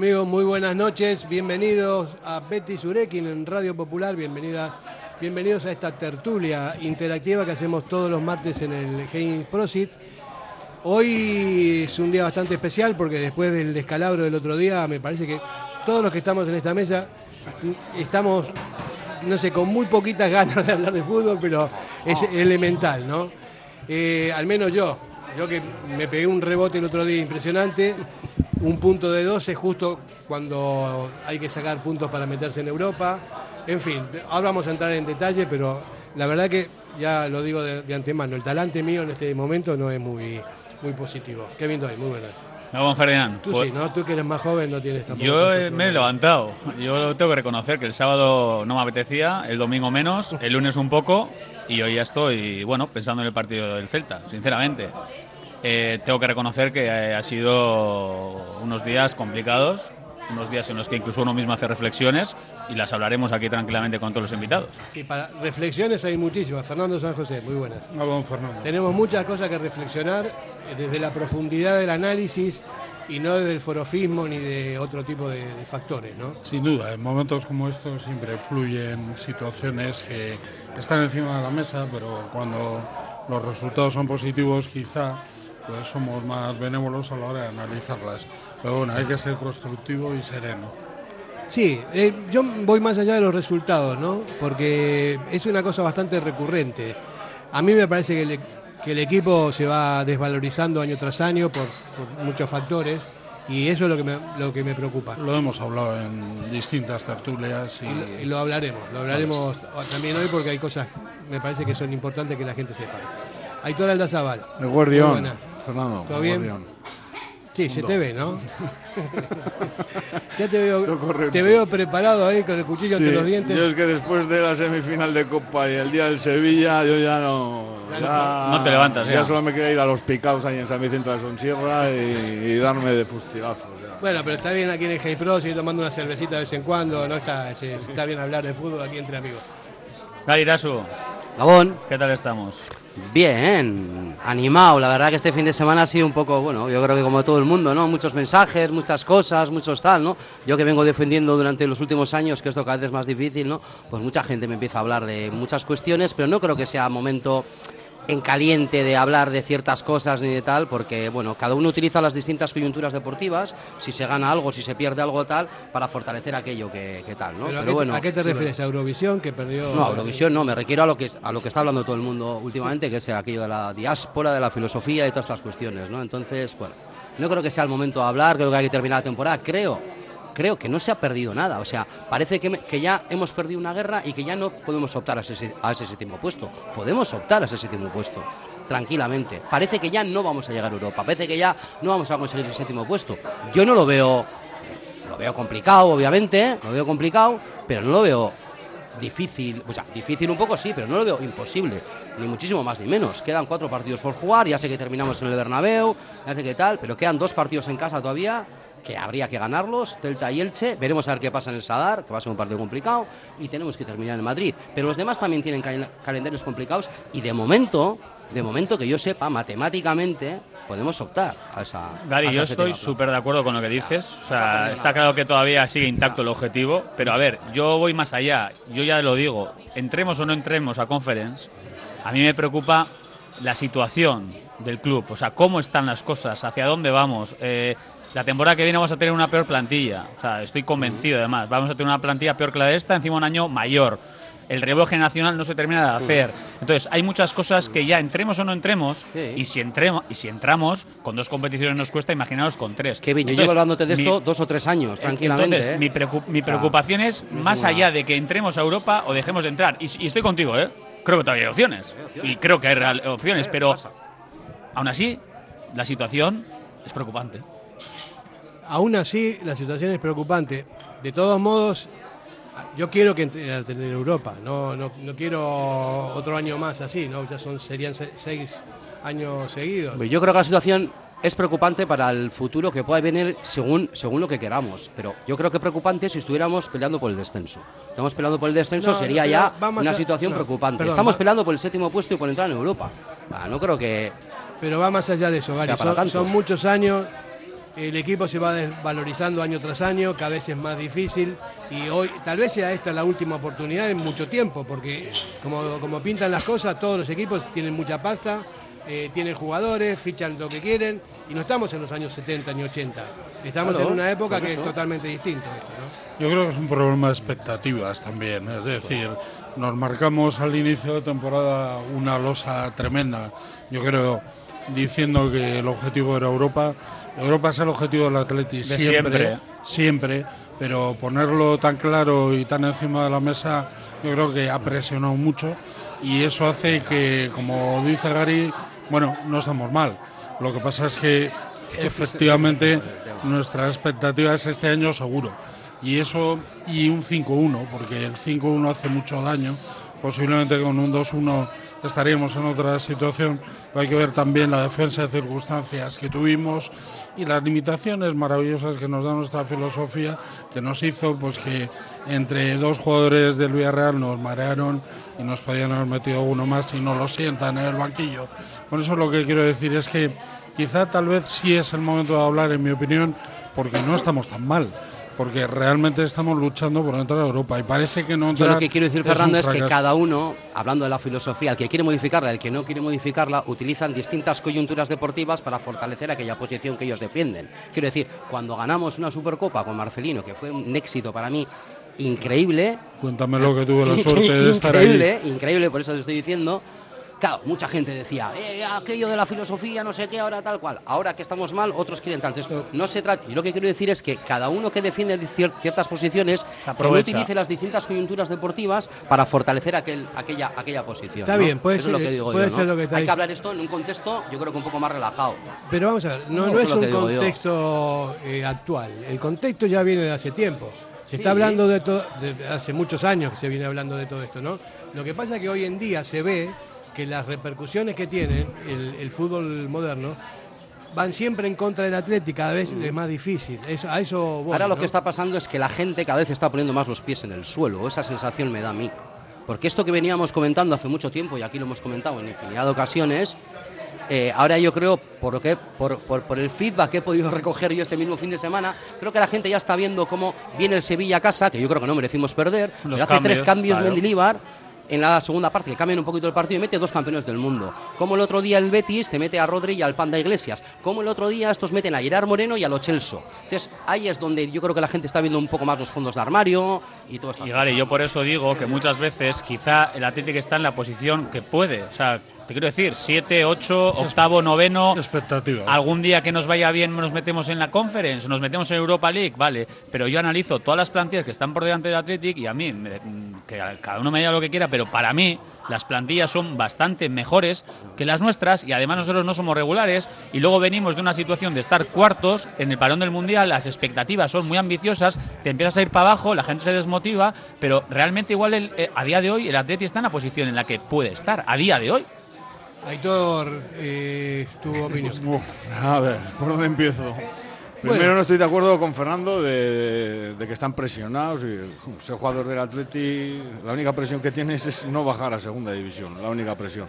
Amigos, muy buenas noches. Bienvenidos a Betty Surekin en Radio Popular. Bienvenida, bienvenidos a esta tertulia interactiva que hacemos todos los martes en el Game Prosit. Hoy es un día bastante especial porque después del descalabro del otro día, me parece que todos los que estamos en esta mesa estamos, no sé, con muy poquitas ganas de hablar de fútbol, pero es elemental, ¿no? Eh, al menos yo, yo que me pegué un rebote el otro día impresionante, un punto de 12 justo cuando hay que sacar puntos para meterse en Europa. En fin, ahora vamos a entrar en detalle, pero la verdad que ya lo digo de, de antemano, el talante mío en este momento no es muy, muy positivo. Kevin Doy, muy buenas. No, Juan Ferdinand. Tú pues sí, ¿no? Tú que eres más joven no tienes tampoco. Yo eh, me he levantado. Yo tengo que reconocer que el sábado no me apetecía, el domingo menos, el lunes un poco y hoy ya estoy, bueno, pensando en el partido del Celta, sinceramente. Eh, tengo que reconocer que eh, ha sido unos días complicados, unos días en los que incluso uno mismo hace reflexiones y las hablaremos aquí tranquilamente con todos los invitados. Y para reflexiones hay muchísimas. Fernando San José, muy buenas. No, don Fernando. Tenemos muchas cosas que reflexionar eh, desde la profundidad del análisis y no desde el forofismo ni de otro tipo de, de factores, ¿no? Sin duda, en momentos como estos siempre fluyen situaciones que están encima de la mesa, pero cuando los resultados son positivos, quizá pues somos más benévolos a la hora de analizarlas. Pero bueno, hay que ser constructivo y sereno. Sí, eh, yo voy más allá de los resultados, ¿no? Porque es una cosa bastante recurrente. A mí me parece que el, que el equipo se va desvalorizando año tras año por, por muchos factores y eso es lo que me, lo que me preocupa. Lo hemos hablado en distintas tertulias Y, lo- y lo hablaremos, lo hablaremos también hoy porque hay cosas, me parece que son importantes que la gente sepa. Aitor Aldazabal. El Muy guardián. Fernando. ¿Todo el bien? Sí, se te ve, ¿no? ya te veo, te veo preparado ahí con el cuchillo Sí, entre los dientes. Yo es que después de la semifinal de Copa y el día del Sevilla, yo ya no. Ya no te levantas, Ya ya. solo me queda ir a los picaos ahí en San Vicente de la Sonsierra y, y darme de fustigazos. ya. Bueno, pero está bien aquí en el Hey Pro, seguir tomando una cervecita de vez en cuando, no está, está bien hablar de fútbol aquí entre amigos. Gary Irasu, Gabón, ¿qué tal estamos? Bien, animado. La verdad que este fin de semana ha sido un poco, bueno, yo creo que como todo el mundo, ¿no? Muchos mensajes, muchas cosas, muchos tal, ¿no? Yo que vengo defendiendo durante los últimos años que esto cada vez es más difícil, ¿no? Pues mucha gente me empieza a hablar de muchas cuestiones, pero no creo que sea momento en caliente de hablar de ciertas cosas ni de tal, porque bueno, cada uno utiliza las distintas coyunturas deportivas, si se gana algo, si se pierde algo tal, para fortalecer aquello que, que tal, ¿no? Pero ¿a, qué, bueno, ¿a qué te sí, refieres? ¿A Eurovisión que perdió? no, a Eurovisión no, me refiero a lo que a lo que está hablando todo el mundo últimamente, que es aquello de la diáspora, de la filosofía y todas estas cuestiones, ¿no? Entonces, bueno, no creo que sea el momento de hablar, creo que hay que terminar la temporada, creo, creo que no se ha perdido nada, o sea, parece que, que ya hemos perdido una guerra y que ya no podemos optar a ese, a ese séptimo puesto, podemos optar a ese séptimo puesto. Tranquilamente. Parece que ya no vamos a llegar a Europa. Parece que ya no vamos a conseguir ese séptimo puesto. Yo no lo veo lo veo complicado, obviamente, lo veo complicado, pero no lo veo difícil, o sea, difícil un poco sí, pero no lo veo imposible, ni muchísimo más ni menos. Quedan cuatro partidos por jugar, ya sé que terminamos en el Bernabéu, ya sé qué tal, pero quedan dos partidos en casa todavía que habría que ganarlos, Celta y Elche, veremos a ver qué pasa en el Sadar, que va a ser un partido complicado, y tenemos que terminar en Madrid. Pero los demás también tienen cal- calendarios complicados y de momento, de momento que yo sepa, matemáticamente podemos optar a esa... a Gary, esa yo estoy súper de acuerdo con lo que dices. O sea, está claro que todavía sigue intacto el objetivo. Pero a ver, yo voy más allá. Yo ya lo digo. Entremos o no entremos a Conference, a mí me preocupa la situación del club. O sea, cómo están las cosas, hacia dónde vamos. Eh, la temporada que viene vamos a tener una peor plantilla. O sea, estoy convencido además. Vamos a tener una plantilla peor que la de esta, encima un año mayor. El relevo generacional no se termina de hacer. Entonces, hay muchas cosas que ya entremos o no entremos, Sí. y si entremos, y si entramos, con dos competiciones nos cuesta, imaginaros con tres. Kevin, yo Entonces, llevo hablándote de mi- esto dos o tres años, tranquilamente. Entonces, ¿eh? mi, preocup- mi preocupación es no es más allá de que entremos a Europa o dejemos de entrar. Y, y estoy contigo, ¿eh? Creo que todavía hay opciones. Y creo que hay real- opciones, pero aún así, la situación es preocupante. Aún así, la situación es preocupante. De todos modos, yo quiero que entre tener Europa. No, no, no quiero otro año más así, ¿no? Ya son, serían se- seis años seguidos. Yo creo que la situación es preocupante para el futuro que pueda venir según, según lo que queramos. Pero yo creo que preocupante si estuviéramos peleando por el descenso. Estamos peleando por el descenso, No, sería ya una a- situación no, preocupante. perdón, Estamos peleando por el séptimo puesto y por entrar en Europa. Ah, no creo que. Pero va más allá de eso, Gary. Son, son muchos años. El equipo se va desvalorizando año tras año, cada vez es más difícil y hoy tal vez sea esta la última oportunidad en mucho tiempo, porque como, como pintan las cosas, todos los equipos tienen mucha pasta, eh, tienen jugadores, fichan lo que quieren y no estamos en los años 70 ni 80. Estamos Claro, en una época que es totalmente ¿no? Yo creo que es un problema de expectativas también. Es decir, nos marcamos al inicio de temporada una losa tremenda. Yo creo, diciendo que el objetivo era Europa. Europa es el objetivo del Atleti siempre, siempre. siempre, pero ponerlo tan claro y tan encima de la mesa, yo creo que ha presionado mucho y eso hace que, como dice Gary, bueno, no estamos mal. Lo que pasa es que efectivamente nuestra expectativa es este año seguro. Y eso, y un 5-1, porque el 5-1 hace mucho daño. Posiblemente con un 2-1 estaríamos en otra situación. Hay que ver también la defensa de circunstancias que tuvimos y las limitaciones maravillosas que nos da nuestra filosofía, que nos hizo pues que entre dos jugadores del Villarreal nos marearon y nos podían haber metido uno más y no lo sientan en el banquillo. Por eso lo que quiero decir es que quizá tal vez sí es el momento de hablar, en mi opinión, porque no estamos tan mal. Porque realmente estamos luchando por entrar a Europa y parece que no Yo lo que quiero decir, es Fernando, es que fracaso. cada uno, hablando de la filosofía, el que quiere modificarla, el que no quiere modificarla, utilizan distintas coyunturas deportivas para fortalecer aquella posición que ellos defienden. Quiero decir, cuando ganamos una Supercopa con Marcelino, que fue un éxito para mí increíble, Cuéntamelo que tuve la suerte de estar ahí. increíble, increíble, por eso te estoy diciendo. Claro, mucha gente decía, "Eh, aquello de la filosofía, no sé qué, ahora tal cual. Ahora que estamos mal, otros quieren tal. Entonces, no se trata. Y lo que quiero decir es que cada uno que defiende cier- ciertas posiciones, que no utilice las distintas coyunturas deportivas para fortalecer aquel, aquella, aquella posición. Está ¿no? bien, puede Eso es ser- lo que digo puede yo, ¿no? ser lo que está Hay que hablar esto en un contexto, yo creo que un poco más relajado. Pero vamos a ver, no, es un yo. contexto eh, actual. El contexto ya viene de hace tiempo. Se Sí. está hablando de todo, de hace muchos años que se viene hablando de todo esto, ¿no? Lo que pasa es que hoy en día se ve que las repercusiones que tiene el, el fútbol moderno van siempre en contra del Atlético, cada vez es más difícil. Eso- a eso voy, Ahora lo ¿no? que está pasando es que la gente cada vez está poniendo más los pies en el suelo. Esa sensación me da a mí. Porque esto que veníamos comentando hace mucho tiempo, y aquí lo hemos comentado en infinidad de ocasiones, eh, ahora yo creo, por, lo que, por, por- por el feedback que he podido recoger yo este mismo fin de semana, creo que la gente ya está viendo cómo viene el Sevilla a casa, que yo creo que no merecimos perder. Los pero hace tres cambios, cambios claro. Mendilibar en la segunda parte, que cambian un poquito el partido y mete dos campeones del mundo. Como el otro día el Betis te mete a Rodri y al Panda Iglesias. Como el otro día estos meten a Gerard Moreno y a Lo Celso. Entonces ahí es donde yo creo que la gente está viendo un poco más los fondos de armario y todo esto. Y Gary, yo por eso digo que muchas veces quizá el Atlético está en la posición que puede. O sea, te quiero decir, 7, 8, octavo, noveno. Expectativas. Algún día que nos vaya bien nos metemos en la Conference, nos metemos en Europa League, vale. Pero yo analizo todas las plantillas que están por delante del Athletic y a mí, me- que cada uno me diga lo que quiera, pero para mí las plantillas son bastante mejores que las nuestras y además nosotros no somos regulares y luego venimos de una situación de estar cuartos en el parón del Mundial, las expectativas son muy ambiciosas, te empiezas a ir para abajo, la gente se desmotiva, pero realmente igual el- eh, a día de hoy el Atleti está en la posición en la que puede estar, a día de hoy. Aitor, eh, tu opinión. A ver, ¿por dónde empiezo? Primero no estoy de acuerdo con Fernando de, de que están presionados y ser jugador del Atleti, la única presión que tienes es no bajar a segunda división, la única presión.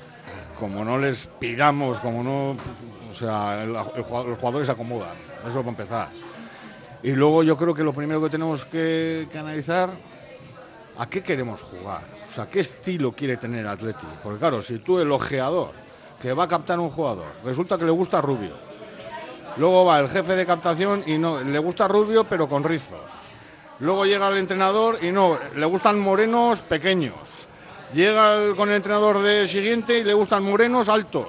Como no les pidamos, como no, o sea, el- el jugador- los jugadores se acomodan, eso para empezar. Y luego yo creo que lo primero que tenemos que, que analizar, ¿a qué queremos jugar? O sea, ¿qué estilo quiere tener el Atleti? Porque claro, si tú el ojeador que va a captar un jugador, resulta que le gusta Rubio, Luego va el jefe de captación y no, le gusta rubio pero con rizos. Luego llega el entrenador y no, le gustan morenos pequeños. Llega el- con el entrenador de siguiente y le gustan morenos altos.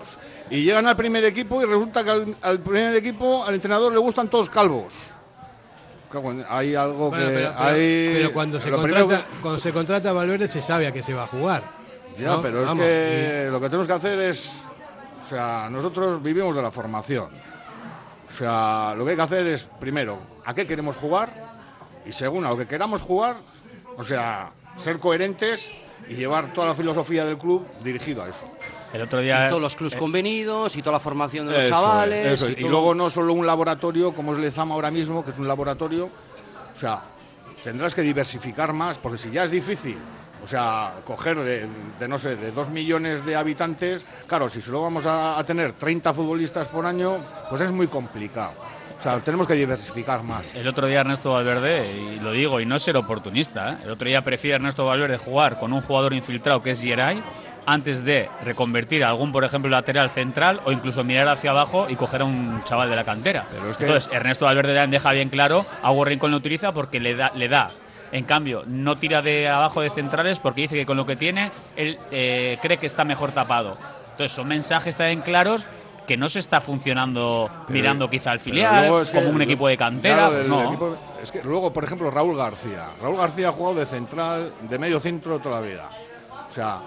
Y llegan al primer equipo y resulta que al, al primer equipo, al entrenador le gustan todos calvos. Hay algo Bueno, que... pero, pero- hay- pero cuando, se contrata, cuando se contrata a Valverde se sabe a qué se va a jugar. Ya, ¿no? pero es que lo que tenemos que hacer es, o sea, nosotros vivimos de la formación. O sea, lo que hay que hacer es, primero, ¿a qué queremos jugar? Y segundo, a lo que queramos jugar, o sea, ser coherentes y llevar toda la filosofía del club dirigido a eso. El otro día. Y todos los clubs eh, convenidos y toda la formación de los Eso chavales. es, eso es. Y, luego no solo un laboratorio como es Lezama ahora mismo, que es un laboratorio, o sea, tendrás que diversificar más, porque si ya es difícil, o sea, coger de, de, no sé, de dos millones de habitantes, claro, si solo vamos a, a tener 30 futbolistas por año, pues es muy complicado. O sea, tenemos que diversificar más. El otro día Ernesto Valverde, y lo digo, y no es ser oportunista, ¿eh? el otro día prefiere Ernesto Valverde jugar con un jugador infiltrado que es Geray antes de reconvertir a algún, por ejemplo, lateral central o incluso mirar hacia abajo y coger a un chaval de la cantera. Pero es que- Entonces, Ernesto Valverde deja bien claro, a Rincón lo utiliza porque le da, le da. En cambio, no tira de abajo de centrales porque dice que con lo que tiene, él eh, cree que está mejor tapado. Entonces, son mensajes también claros que no se está funcionando Pero- mirando quizá al filial, luego es que como un equipo de cantera. claro, del no. equipo- es que luego, por ejemplo, Raúl García. Raúl García ha jugado de central, de medio centro toda la vida. O sea,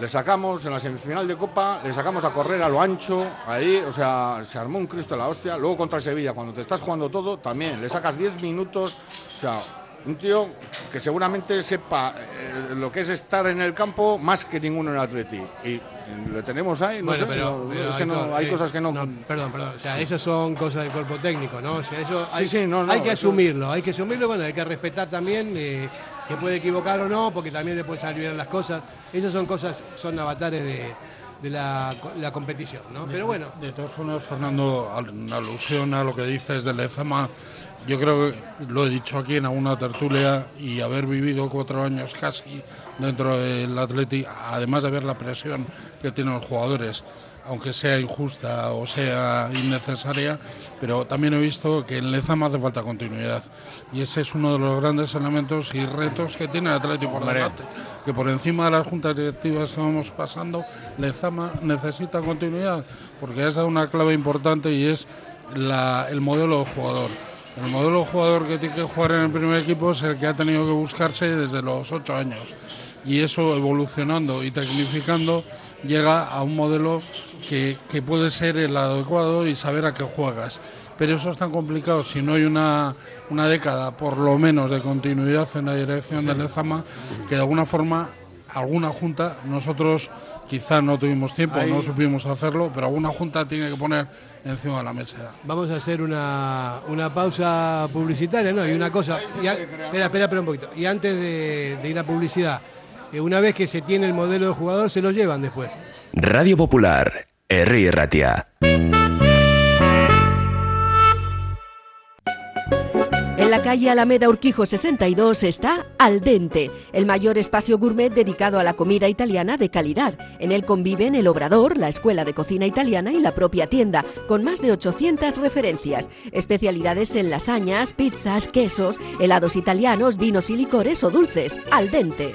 le sacamos en la semifinal de Copa, le sacamos a correr a lo ancho, ahí, o sea, se armó un Cristo de la hostia. Luego contra el Sevilla, cuando te estás jugando todo, también le sacas 10 minutos. O sea, un tío que seguramente sepa eh, lo que es estar en el campo más que ninguno en Atleti. Y le tenemos ahí, no Bueno, sé, pero, no, pero es que no, hay cosas que no. Perdón, perdón. O sea, esas son cosas del cuerpo técnico, ¿no? O sea, eso Sí, hay, sí, no, no, hay que asumirlo, hay que asumirlo, bueno, hay que respetar también eh, que puede equivocar o no, porque también le puede salir bien las cosas. Esas son cosas, son avatares de, de la, la competición, ¿no? Pero bueno, De todas formas, Fernando, en alusión a lo que dices de Lezama, yo creo que lo he dicho aquí en alguna tertulia y haber vivido cuatro años casi dentro del Atleti, además de ver la presión que tienen los jugadores, aunque sea injusta o sea innecesaria, pero también he visto que en Lezama hace falta continuidad. Y ese es uno de los grandes elementos y retos que tiene el Atleti por delante. Que por encima de las juntas directivas que vamos pasando, Lezama necesita continuidad, porque has dado una clave importante y es la- el modelo de jugador. El modelo de jugador que tiene que jugar en el primer equipo es el que ha tenido que buscarse desde los ocho años. Y eso evolucionando y tecnificando llega a un modelo que, que puede ser el adecuado y saber a qué juegas. Pero eso es tan complicado si no hay una, una década, por lo menos, de continuidad en la dirección del Lezama, que de alguna forma, alguna junta, nosotros quizá no tuvimos tiempo, no supimos hacerlo, pero alguna junta tiene que poner encima de la mesa. vamos a hacer una, una pausa publicitaria, ¿no? Y una cosa, y a- espera, espera, espera un poquito. Y antes de, de ir a publicidad, eh, una vez que se tiene el modelo de jugador, se lo llevan después. Radio Popular, Herri Ratia. En la calle Alameda Urquijo 62 está Al Dente, el mayor espacio gourmet dedicado a la comida italiana de calidad. En él conviven el Obrador, la Escuela de Cocina Italiana y la propia tienda, con más de 800 referencias. Especialidades en lasañas, pizzas, quesos, helados italianos, vinos y licores o dulces. Al Dente.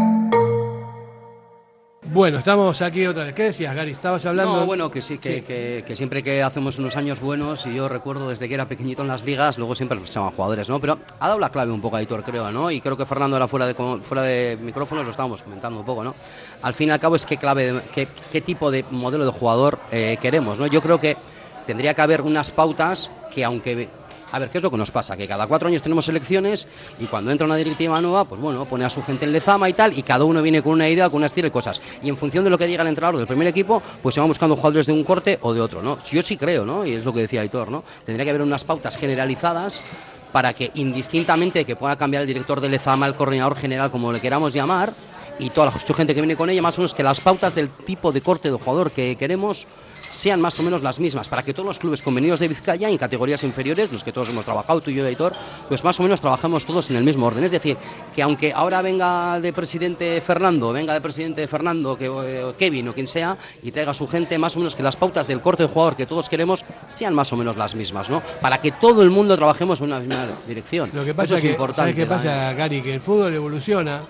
Bueno, estamos aquí otra vez. ¿Qué decías, Gary? Estabas hablando. No, bueno, que sí, que, que- que siempre que hacemos unos años buenos, y yo recuerdo desde que era pequeñito en las ligas, luego siempre nos llaman jugadores, ¿no? Pero ha dado la clave un poco a Hitor, creo, ¿no? Y creo que Fernando era fuera de, fuera de micrófonos, lo estábamos comentando un poco, ¿no? Al fin y al cabo es qué clave, de- qué, qué tipo de modelo de jugador eh, queremos, ¿no? Yo creo que tendría que haber unas pautas que aunque... A ver, ¿qué es lo que nos pasa? Que cada cuatro años tenemos elecciones y cuando entra una directiva nueva, pues bueno, pone a su gente en lezama y tal, y cada uno viene con una idea, con una estilo y cosas. Y en función de lo que diga el entrenador del primer equipo, pues se van buscando jugadores de un corte o de otro, ¿no? Yo sí creo, ¿no? Y es lo que decía Aitor, ¿no? Tendría que haber unas pautas generalizadas para que indistintamente que pueda cambiar el director de lezama, el coordinador general, como le queramos llamar, y toda la gente que viene con ella, más o menos que las pautas del tipo de corte de jugador que queremos sean más o menos las mismas, para que todos los clubes convenidos de Vizcaya, en categorías inferiores, los que todos hemos trabajado, tú y yo, Editor, pues más o menos trabajamos todos en el mismo orden. Es decir, que aunque ahora venga de presidente Fernando, venga de presidente Fernando, que, eh, Kevin o quien sea, y traiga a su gente, más o menos que las pautas del corte de jugador que todos queremos sean más o menos las mismas, ¿no? Para que todo el mundo trabajemos en una misma dirección. Lo que Eso pasa es que, importante. ¿sabes qué pasa. Gary? Que el fútbol evoluciona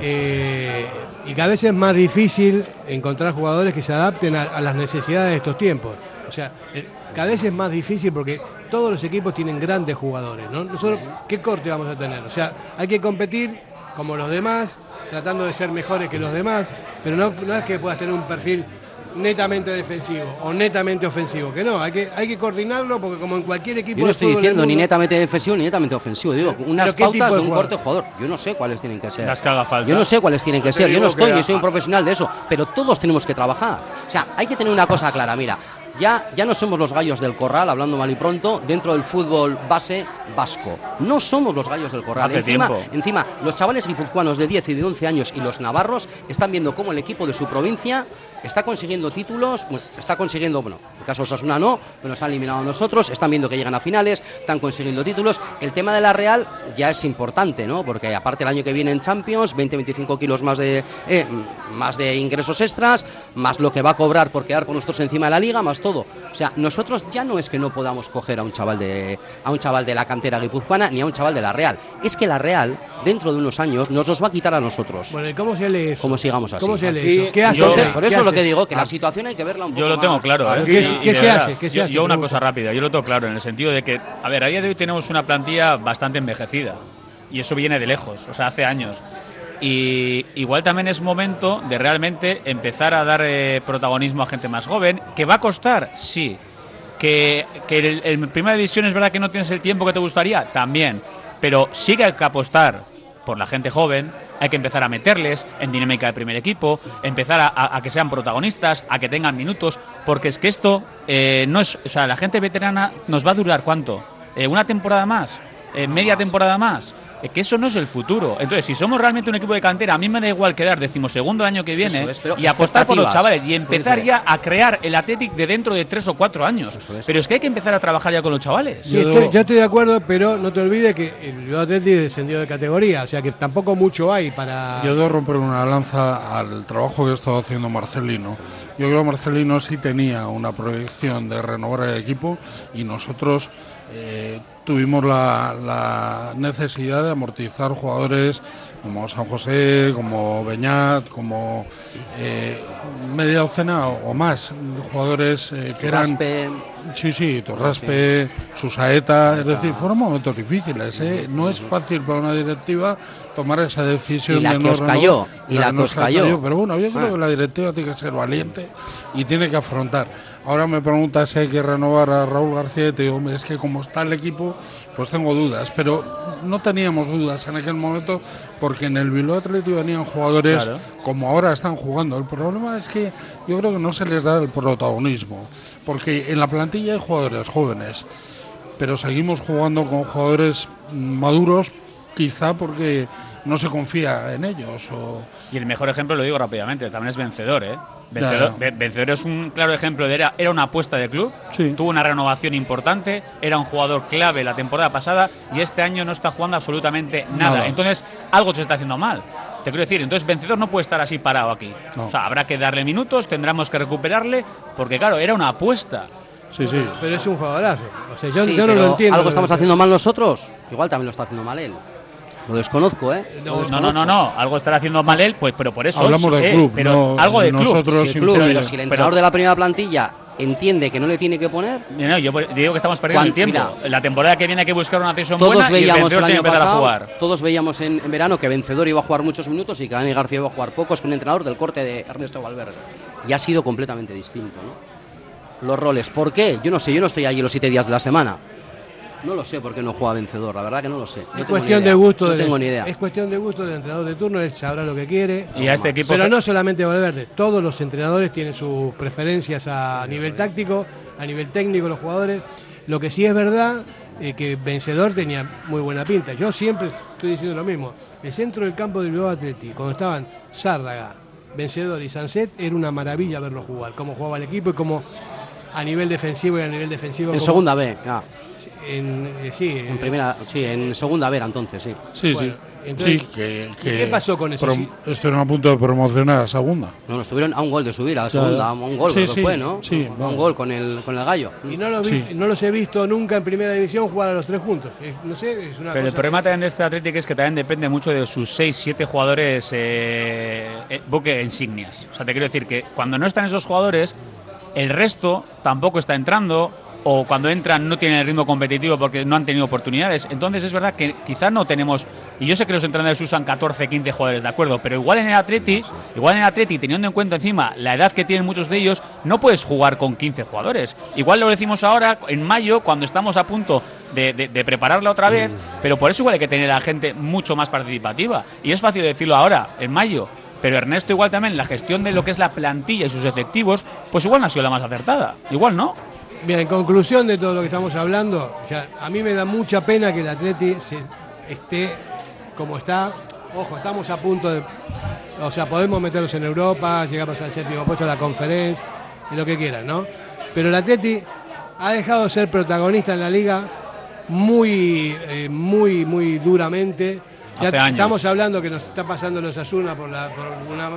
eh, y cada vez es más difícil encontrar jugadores que se adapten a, las necesidades de estos tiempos. O sea, eh, cada vez es más difícil porque todos los equipos tienen grandes jugadores, ¿no? Nosotros, ¿qué corte vamos a tener? O sea, hay que competir como los demás, tratando de ser mejores que los demás, pero no, no es que puedas tener un perfil netamente defensivo o netamente ofensivo, que no, hay que, hay que coordinarlo porque como en cualquier equipo Yo no estoy diciendo ni netamente defensivo ni netamente ofensivo. Digo, unas ¿qué tipo pautas de de un corte jugador. Yo no sé cuáles tienen que ser. Las que haga falta. Yo no sé cuáles tienen que te ser. Yo no estoy, yo soy un profesional de eso. Pero todos tenemos que trabajar. O sea, hay que tener una cosa clara. Mira, ya, ya no somos los gallos del corral, hablando mal y pronto, dentro del fútbol base vasco. No somos los gallos del corral. Hace encima, tiempo. encima, los chavales guipuzcoanos de 10 y de 11 años y los navarros están viendo cómo el equipo de su provincia está consiguiendo títulos, bueno, está consiguiendo, bueno, en el caso de Osasuna no, pero nos han eliminado a nosotros, están viendo que llegan a finales, están consiguiendo títulos. El tema de la Real ya es importante, ¿no? Porque aparte el año que viene en Champions, 20-25 kilos más de, eh, más de ingresos extras, más lo que va a cobrar por quedar con nosotros encima de la liga, más todo. O sea, nosotros ya no es que no podamos coger a un chaval de, a un chaval de la cantera guipuzcoana ni a un chaval de la Real. Es que la Real, dentro de unos años, nos los va a quitar a nosotros. Bueno, ¿y cómo se lee eso? Como sigamos así. ¿Cómo se lee eso? ¿Qué hace? Entonces, por ¿Qué eso es lo que digo, que Ah. la situación hay que verla un poco Yo lo tengo más. claro. ¿eh? ¿Qué- Y- qué y de se verdad, hace? ¿Qué se yo, hace? yo una cosa rápida, yo lo tengo claro, en el sentido de que, a ver, a día de hoy tenemos una plantilla bastante envejecida. Y eso viene de lejos, o sea, hace años. Y igual también es momento de realmente empezar a dar eh, protagonismo a gente más joven. ¿Que va a costar? Sí. ¿Que, que el, el primera división es verdad que no tienes el tiempo que te gustaría? También. Pero sí que hay que apostar por la gente joven, hay que empezar a meterles en dinámica de primer equipo, empezar a, a- a que sean protagonistas, a que tengan minutos, porque es que esto eh, no es, o sea, la gente veterana nos va a durar cuánto, Eh, una temporada más, Eh, media temporada más, Eh, que eso no es el futuro. Entonces, si somos realmente un equipo de cantera, a mí me da igual quedar decimosegundo el año que viene es, y apostar por los chavales y empezar ya a crear el Athletic de dentro de tres o cuatro años. Es. Pero es que hay que empezar a trabajar ya con los chavales. Sí, Yo estoy, debo- yo estoy de acuerdo, pero no te olvides que el Athletic descendió de categoría, o sea que tampoco mucho hay para... Yo debo romper una lanza al trabajo que ha estado haciendo Marcelino. Yo creo que Marcelino sí tenía una proyección de renovar el equipo y nosotros eh, tuvimos la, la necesidad de amortizar jugadores como San José, como Beñat, como eh, media docena o, o más jugadores eh, que eran Raspe, Sí, sí, Torraspe, Susaeta, es decir, fueron momentos difíciles. ¿eh? No es fácil para una directiva tomar esa decisión Y la de que no os renovar, cayó, y la que nos os cayó. Pero bueno, yo creo Ah. que la directiva tiene que ser valiente y tiene que afrontar. Ahora me preguntas si hay que renovar a Raúl García y te digo, es que como está el equipo, pues tengo dudas. Pero no teníamos dudas en aquel momento porque en el Bilbao Athletic venían jugadores Claro. como ahora están jugando. El problema es que yo creo que no se les da el protagonismo, porque en la plantilla hay jugadores jóvenes, pero seguimos jugando con jugadores maduros, quizá porque no se confía en ellos. O, Y el mejor ejemplo, lo digo rápidamente, también es vencedor, ¿eh? Vencedor, Ya, ya. Ve- Vencedor es un claro ejemplo de era, era una apuesta de club, Sí. tuvo una renovación importante, era un jugador clave la temporada pasada y este año no está jugando absolutamente nada. Nada. Entonces, algo se está haciendo mal. Te quiero decir, entonces Vencedor no puede estar así parado aquí. No. O sea, habrá que darle minutos, tendremos que recuperarle, porque claro, era una apuesta. sí, sí. Pero es un jugadorazo. O sea, yo, Sí, yo no lo entiendo. ¿Algo estamos haciendo mal nosotros? Igual también lo está haciendo mal él. Lo desconozco, ¿eh? Lo No, no, desconozco. no, no, algo estará haciendo mal él, pues, pero por eso. Hablamos del eh, club, pero no- algo de club. nosotros Si el club, pero si el entrenador Pero- de la primera plantilla entiende que no le tiene que poner, No, no, yo digo que estamos perdiendo el tiempo. mira, la temporada que viene hay que buscar una cesión todos buena y el veíamos el año que empezar a pasado, jugar. todos veíamos en, en verano que Vencedor iba a jugar muchos minutos y que Dani García iba a jugar pocos con un entrenador del corte de Ernesto Valverde. Y ha sido completamente distinto, ¿no? Los roles. ¿Por qué? Yo no sé, yo no estoy allí los siete días de la semana. No lo sé por qué no juega Vencedor, la verdad que no lo sé. No Es cuestión de gusto No del, tengo ni idea. Es cuestión de gusto del entrenador de turno, él sabrá lo que quiere. Y a este equipo. Pero no solamente Valverde, todos los entrenadores tienen sus preferencias a nivel táctico, a nivel técnico, los jugadores. Lo que sí es verdad es que Vencedor tenía muy buena pinta. Yo siempre estoy diciendo lo mismo. El centro del campo del Bilbao Atleti, cuando estaban Zárraga, Vencedor y Sanset, era una maravilla verlo jugar, cómo jugaba el equipo y cómo a nivel defensivo y a nivel defensivo. En cómo- segunda B, ah, En, eh, sí, en eh, primera, sí, en segunda B era entonces, sí. Sí, Bueno, sí. entonces, sí, que, ¿y qué pasó con eso? Estuvieron a punto de promocionar a segunda. No, no, estuvieron a un gol de subir a la segunda, a un gol Sí, que sí, fue, ¿no? sí, a un gol con el, con el gallo. Y no, lo vi- Sí. no los he visto nunca en primera división jugar a los tres juntos. No sé, es una Pero el cosa problema también de este Atlético es que también depende mucho de sus 6-7 jugadores eh, eh, buque insignias. O sea, te quiero decir que cuando no están esos jugadores, el resto tampoco está entrando o cuando entran no tienen el ritmo competitivo porque no han tenido oportunidades. Entonces es verdad que quizás no tenemos, y yo sé que los entrenadores usan 14, 15 jugadores, de acuerdo, pero igual en el Atleti, igual en el Atleti, teniendo en cuenta encima la edad que tienen muchos de ellos, no puedes jugar con 15 jugadores. Igual lo decimos ahora, en mayo, cuando estamos a punto de, de- de prepararla otra vez, pero por eso igual hay que tener a la gente mucho más participativa. Y es fácil decirlo ahora, en mayo. Pero Ernesto igual también la gestión de lo que es la plantilla y sus efectivos, pues igual no ha sido la más acertada. Igual no. Bien, en conclusión de todo lo que estamos hablando, ya, a mí me da mucha pena que el Atleti se esté como está. Ojo, estamos a punto de. O sea, podemos meternos en Europa, llegamos al séptimo puesto de la conferencia y lo que quieran, ¿no? Pero el Atleti ha dejado de ser protagonista en la liga muy, eh, muy, muy duramente. Ya Hace años. estamos hablando que nos está pasando los Asuna por la, por una,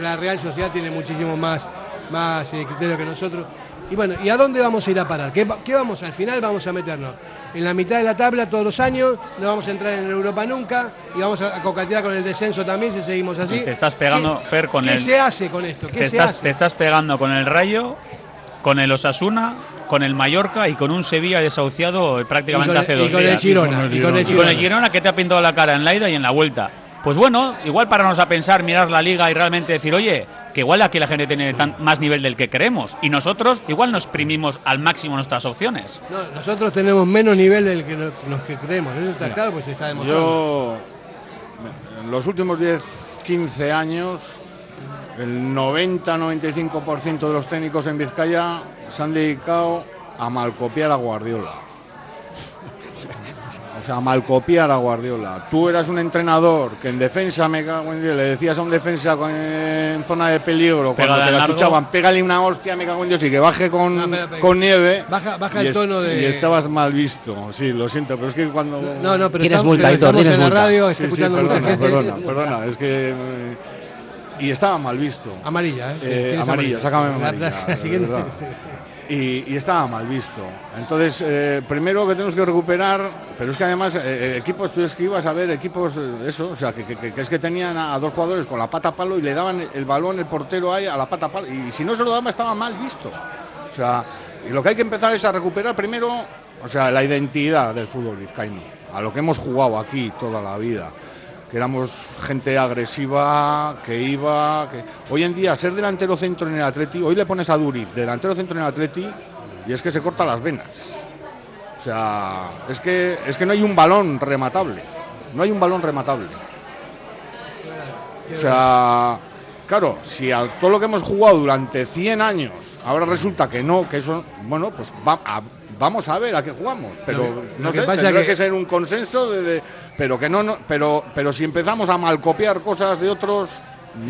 la Real Sociedad tiene muchísimo más, más eh, criterio que nosotros. Y bueno, ¿y a dónde vamos a ir a parar? ¿Qué, qué vamos? Al final vamos a meternos en la mitad de la tabla todos los años, no vamos a entrar en Europa nunca y vamos a, cocatear con el descenso también si seguimos así. Y te estás pegando, ¿Qué- Fer, con ¿Qué el- se hace con esto? ¿Qué Te se estás, hace? te estás pegando con el Rayo, con el Osasuna, con el Mallorca y con un Sevilla desahuciado prácticamente hace dos el días. Girona, y con el Girona. Y con el Girona que te ha pintado la cara en la ida y en la vuelta. Pues bueno, igual pararnos a pensar, mirar la liga y realmente decir, oye, que igual aquí la gente tiene tan- más nivel del que creemos. Y nosotros igual nos exprimimos al máximo nuestras opciones. No, nosotros tenemos menos nivel del que nos que creemos, eso está claro, pues se está demostrando. Yo, en los últimos 10, 15 años, el 90-95% de los técnicos en Vizcaya se han dedicado a malcopiar a Guardiola. O sea, a malcopiar a Guardiola. Tú eras un entrenador que en defensa, me cago en Dios, le decías a un defensa con- en zona de peligro, cuando te la largo. chuchaban, pégale una hostia, me cago en Dios, y que baje con, No, pero- pero- con nieve. Baja- baja el tono de- Y estabas mal visto, sí, lo siento, pero es que cuando... No, no, pero Tienes multa, en la radio, Sí, mucha perdona, gente. perdona, perdona, es que... Y estaba mal visto. Amarilla, ¿eh? Eh, Tienes amarilla, sácame La- amarilla, la- la de siguiente- verdad. Y, y estaba mal visto. Entonces, eh, primero que tenemos que recuperar, pero es que además, eh, eh, equipos, tú es que ibas a ver equipos, eh, eso, o sea, que, es que tenían a, dos jugadores con la pata palo y le daban el balón, el portero ahí a la pata palo, y si no se lo daba estaba mal visto. O sea, y lo que hay que empezar es a recuperar primero, o sea, la identidad del fútbol vizcaíno, a lo que hemos jugado aquí toda la vida éramos gente agresiva, que iba... Hoy en día, ser delantero centro en el Atleti, hoy le pones a Duri, delantero centro en el Atleti, y es que se corta las venas. O sea, es que, es que no hay un balón rematable. No hay un balón rematable. O sea, claro, si a todo lo que hemos jugado durante 100 años, ahora resulta que no, que eso, bueno, pues va- a- vamos a ver a qué jugamos. Pero Lo que- lo no que sé, pasa tendrá que- que... ser un consenso de, de- pero que no, no, pero, pero si empezamos a malcopiar cosas de otros,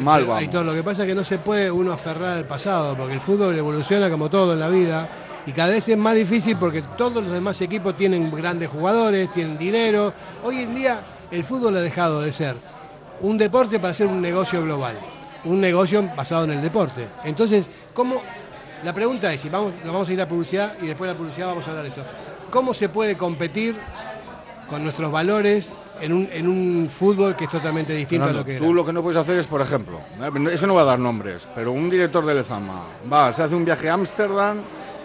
mal vamos. Aitor, lo que pasa es que no se puede uno aferrar al pasado, porque el fútbol evoluciona como todo en la vida y cada vez es más difícil porque todos los demás equipos tienen grandes jugadores, tienen dinero. Hoy en día el fútbol ha dejado de ser un deporte para ser un negocio global, un negocio basado en el deporte. Entonces, ¿cómo? La pregunta es, y vamos, nos vamos a ir a publicidad y después de la publicidad vamos a hablar de esto. ¿Cómo se puede competir con nuestros valores en un, en un fútbol que es totalmente distinto Fernando, a lo que tú era. lo que no puedes hacer es, por ejemplo, eh, eso no va a dar nombres, pero un director de Lezama va, se hace un viaje a Ámsterdam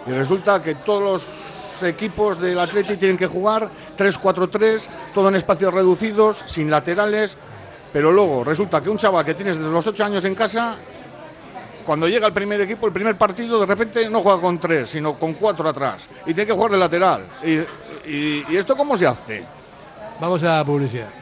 y resulta que todos los equipos del Atleti tienen que jugar 3-4-3, todo en espacios reducidos, sin laterales, pero luego resulta que un chaval que tienes desde los 8 años en casa, cuando llega el primer equipo, el primer partido, de repente no juega con 3, sino con 4 atrás, y tiene que jugar de lateral. ¿Y, esto cómo se hace? Vamos a publicidad.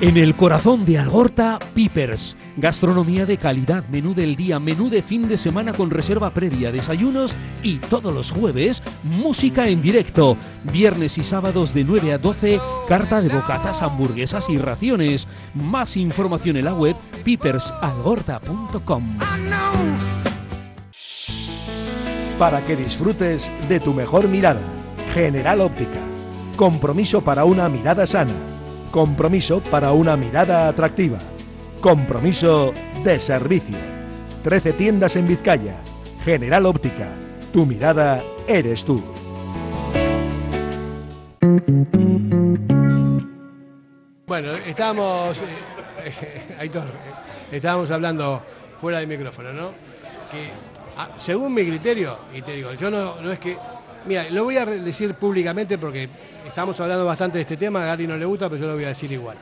En el corazón de Algorta, Pipers. Gastronomía de calidad, menú del día, menú de fin de semana con reserva previa, desayunos y todos los jueves, música en directo. Viernes y sábados de 9 a 12, carta de bocatas, hamburguesas y raciones. Más información en la web pipersalgorta.com. para que disfrutes de tu mejor mirada. General Óptica. Compromiso para una mirada sana. Compromiso para una mirada atractiva. Compromiso de servicio. 13 tiendas en Vizcaya. General Óptica. Tu mirada eres tú. Bueno, estábamos, eh, Aitor, eh, estábamos hablando fuera de micrófono, ¿no? Ah, según mi criterio, y te digo, yo no, no es que, mira, lo voy a decir públicamente porque estamos hablando bastante de este tema, a Gary no le gusta, pero yo lo voy a decir igual.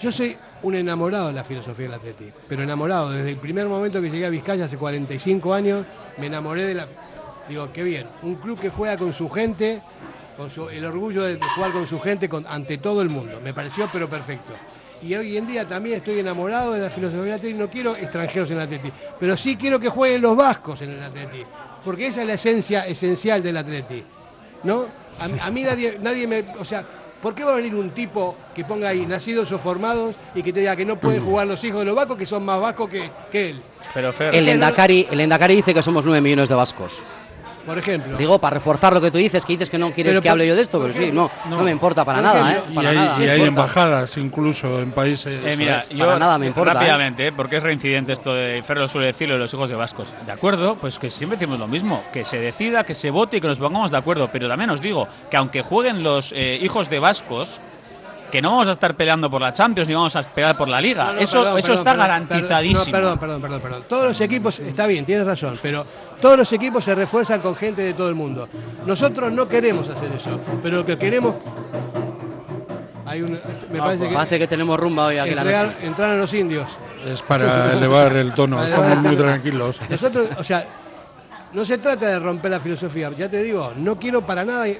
Yo soy un enamorado de la filosofía del Atleti, pero enamorado, desde el primer momento que llegué a Vizcaya hace 45 años, me enamoré de la... Digo, qué bien, un club que juega con su gente, con su- el orgullo de jugar con su gente con- ante todo el mundo. Me pareció pero perfecto. Y hoy en día también estoy enamorado de la filosofía del Atleti. No quiero extranjeros en el Atleti, pero sí quiero que jueguen los vascos en el Atleti. Porque esa es la esencia esencial del Atleti. ¿No? A, a mí nadie, nadie me... O sea, ¿por qué va a venir un tipo que ponga ahí nacidos o formados y que te diga que no pueden jugar los hijos de los vascos que son más vascos que, que él? Pero Fer, El Endacari, el Endacari dice que somos 9 millones de vascos. Por ejemplo. Digo, para reforzar lo que tú dices, que dices que no quieres Pero que hable yo de esto, pero sí, no, no, me importa para nada, ¿eh? Y hay, nada. y me hay importa. embajadas incluso en países. Eh, mira, eso es. yo Para nada me importa, rápidamente, ¿eh? porque es reincidente esto de Fer lo suele decirlo de los hijos de vascos. De acuerdo, pues que siempre decimos lo mismo, que se decida, que se vote y que nos pongamos de acuerdo. Pero también os digo que aunque jueguen los eh, hijos de vascos, que no vamos a estar peleando por la Champions ni vamos a pelear por la Liga. No, no, eso perdón, eso perdón, está perdón, garantizadísimo. Perdón, no, perdón, perdón, perdón, perdón. Todos los equipos, está bien, tienes razón, pero todos los equipos se refuerzan con gente de todo el mundo. Nosotros no queremos hacer eso, pero lo que queremos. Hay un, me parece que. Parece que tenemos rumba hoy aquí en la entregar- mesa. entrar a los indios. Es para elevar el tono, estamos muy tranquilos. Nosotros, o sea, no se trata de romper la filosofía, ya te digo, no quiero para nada y-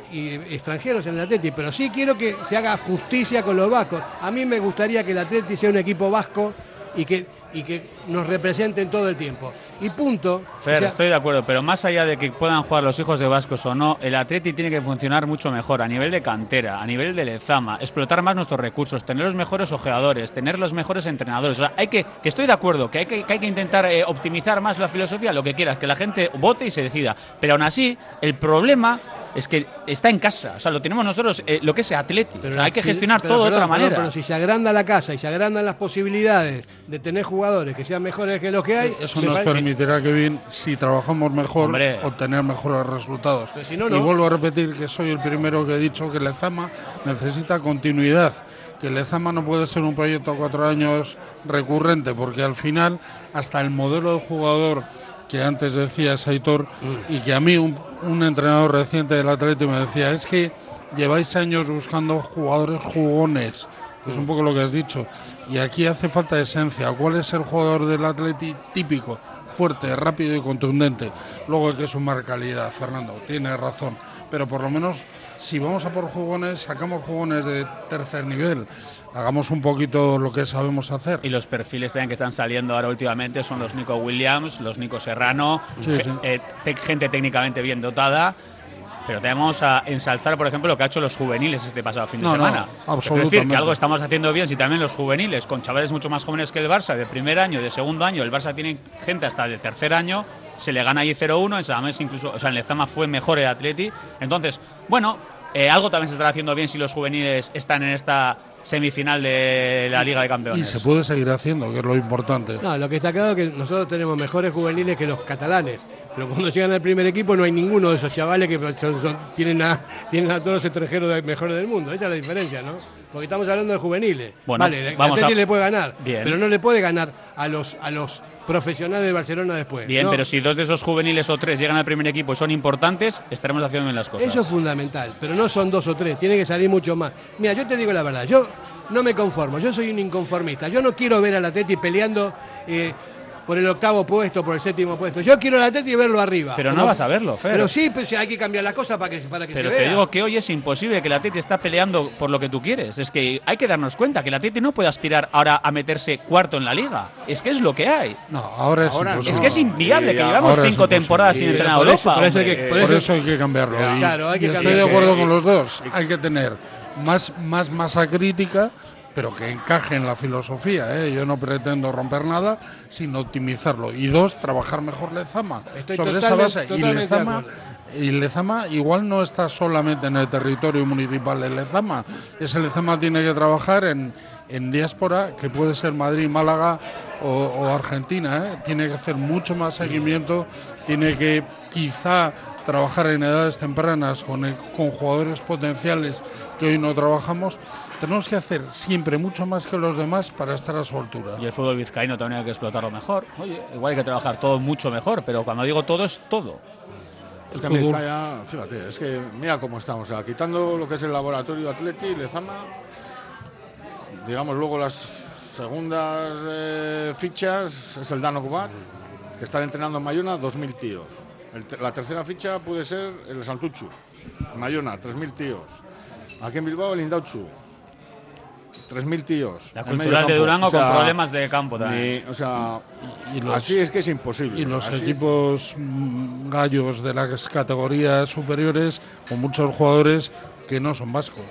extranjeros en el Atleti, pero sí quiero que se haga justicia con los vascos. A mí me gustaría que el Atleti sea un equipo vasco y que, y que nos representen todo el tiempo. Y punto. Fer, O sea, estoy de acuerdo, pero más allá de que puedan jugar los hijos de vascos o no, el Atleti tiene que funcionar mucho mejor a nivel de cantera, a nivel de lezama, explotar más nuestros recursos, tener los mejores ojeadores, tener los mejores entrenadores. O sea, hay que, que estoy de acuerdo, que hay que, que hay que intentar eh, optimizar más la filosofía, lo que quieras, que la gente vote y se decida. Pero aún así, el problema es que está en casa. O sea, lo tenemos nosotros, eh, lo que es Atleti. Pero O sea, hay que si- gestionar pero, todo de perdón, otra perdón, manera. pero si se agranda la casa y se agrandan las posibilidades de tener jugadores que sean mejores que los que hay, Eso nos parece- permitirá, Kevin, si trabajamos mejor, Hombre. obtener mejores resultados. Pero si no, Y vuelvo a repetir que soy el primero que he dicho que Lezama necesita continuidad, que Lezama no puede ser un proyecto a cuatro años recurrente, porque al final hasta el modelo de jugador que antes decía Saitor y que a mí un, un entrenador reciente del Atlético me decía, es que lleváis años buscando jugadores jugones, que es un poco lo que has dicho, y aquí hace falta esencia. ¿Cuál es el jugador del Atleti típico? Fuerte, rápido y contundente. Luego hay que sumar calidad, Fernando, tiene razón. Pero por lo menos, si vamos a por jugones, sacamos jugones de tercer nivel. Hagamos un poquito lo que sabemos hacer. Y los perfiles también que están saliendo ahora últimamente son los Nico Williams, los Nico Serrano, Sí, sí. eh, te- gente técnicamente bien dotada. Pero tenemos a ensalzar, por ejemplo, lo que ha hecho los juveniles este pasado fin de No, no, semana. Es decir, absolutamente. que algo estamos haciendo bien si también los juveniles, con chavales mucho más jóvenes que el Barça, de primer año, de segundo año, el Barça tiene gente hasta de tercer año, se le gana allí 0-1, en Samamés incluso, o sea, en Lezama fue mejor el Atleti. Entonces, bueno, eh, algo también se estará haciendo bien si los juveniles están en esta semifinal de la Liga de Y Campeones. se puede seguir haciendo, que es lo importante. No, lo que está claro es que nosotros tenemos mejores juveniles que los catalanes. Pero cuando llegan al primer equipo no hay ninguno de esos chavales que son- son- tienen, a, tienen a todos los extranjeros de- mejores del mundo. Esa es la diferencia, ¿no? Porque estamos hablando de juveniles. Bueno, vale, vamos a- le puede ganar, Bien. pero no le puede ganar a los, a los profesionales del Barcelona después. Bien, ¿no? pero si dos de esos juveniles o tres llegan al primer equipo y son importantes, estaremos haciendo bien las cosas. Eso es fundamental, pero no son dos o tres, tiene que salir mucho más. Mira, yo te digo la verdad, yo no me conformo, yo soy un inconformista, yo no quiero ver al Atleti peleando eh, por el octavo puesto, por el séptimo puesto, yo quiero al Atleti verlo arriba. Pero no vas a verlo, Fer. Pero sí, pues hay que cambiar las cosas para que, para que Pero se te vea. digo que hoy es imposible que el Atleti está peleando por lo que tú quieres. Es que hay que darnos cuenta que el Atleti no puede aspirar ahora a meterse cuarto en la liga. Es que es lo que hay. No, ahora es Ahora imposible. Es que es inviable que llevamos cinco imposible. temporadas sin entrenar a por eso- Europa. por eso hay que- hombre. por Por eso- eso hay que cambiarlo. Ya. Y, Claro, hay que y estoy de acuerdo Que- con los dos. Hay que tener más, más masa crítica, pero que encaje en la filosofía. ¿eh? Yo no pretendo romper nada, sino optimizarlo. Y dos, trabajar mejor Lezama. Estoy sobre esa base. Y Lezama, y Lezama igual no está solamente en el territorio municipal de Lezama. Ese Lezama tiene que trabajar en, en diáspora, que puede ser Madrid, Málaga o, o Argentina. ¿eh? Tiene que hacer mucho más seguimiento, tiene que quizá trabajar en edades tempranas con, el- con jugadores potenciales que hoy no trabajamos. Tenemos que hacer siempre mucho más que los demás para estar a su altura. Y el fútbol vizcaíno también hay que explotarlo mejor. Oye, igual hay que trabajar todo mucho mejor, pero cuando digo todo es todo. Es que a Vizcaya, fíjate, es que mira cómo estamos. O sea, quitando lo que es el laboratorio Atleti, Lezama, digamos luego las segundas eh, fichas es el Dano Cubat, que está entrenando en Mayona 2.000 tíos. El la tercera ficha puede ser el Santuchu, en Mayona, 3.000 tíos. Aquí en Bilbao el Indauchu, 3.000 tíos. La cultural de. Durango O sea, con problemas de campo también. ni- o sea, Y los- así es que es imposible. Y los Así es- equipos mm, gallos de las categorías superiores con muchos jugadores que no son vascos.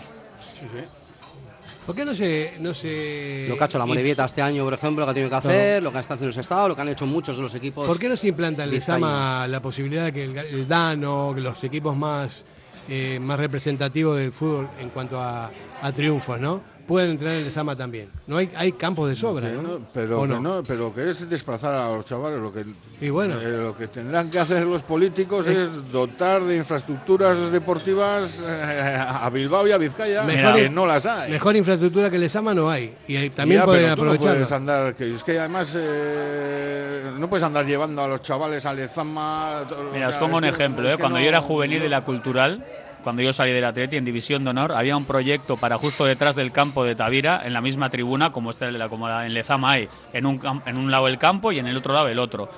¿Por qué no se, no se Lo que ha hecho la Morevieta este año, por ejemplo, lo que ha tenido que hacer, lo que está haciendo ese Estado, lo que han hecho muchos de los equipos. ¿Por qué no se implanta en vizcaínos. Lezama la posibilidad de que el, el Dano, que los equipos más, eh, más representativos del fútbol en cuanto a, a triunfos, ¿no? Pueden entrenar en Lezama también. No hay, hay campos de sobra, ¿no? no, pero, ¿O que no? no, pero que es desplazar a los chavales. Lo que, Y bueno. eh, lo que tendrán que hacer los políticos es dotar de infraestructuras deportivas eh, a Bilbao y a Vizcaya, Mejor- que no las hay. Mejor infraestructura que Lezama no hay. Y ahí también Ya, pueden tú no puedes andar, que es que además eh, no puedes andar llevando a los chavales a Lezama. to- Mira, o os pongo un ejemplo. ¿eh? que Cuando no- yo era juvenil de la cultural, cuando yo salí del Atleti en División de Honor, había un proyecto para justo detrás del campo de Tavira, en la misma tribuna, como, la, como en Lezama hay, en un, en un lado el campo y en el otro lado el otro.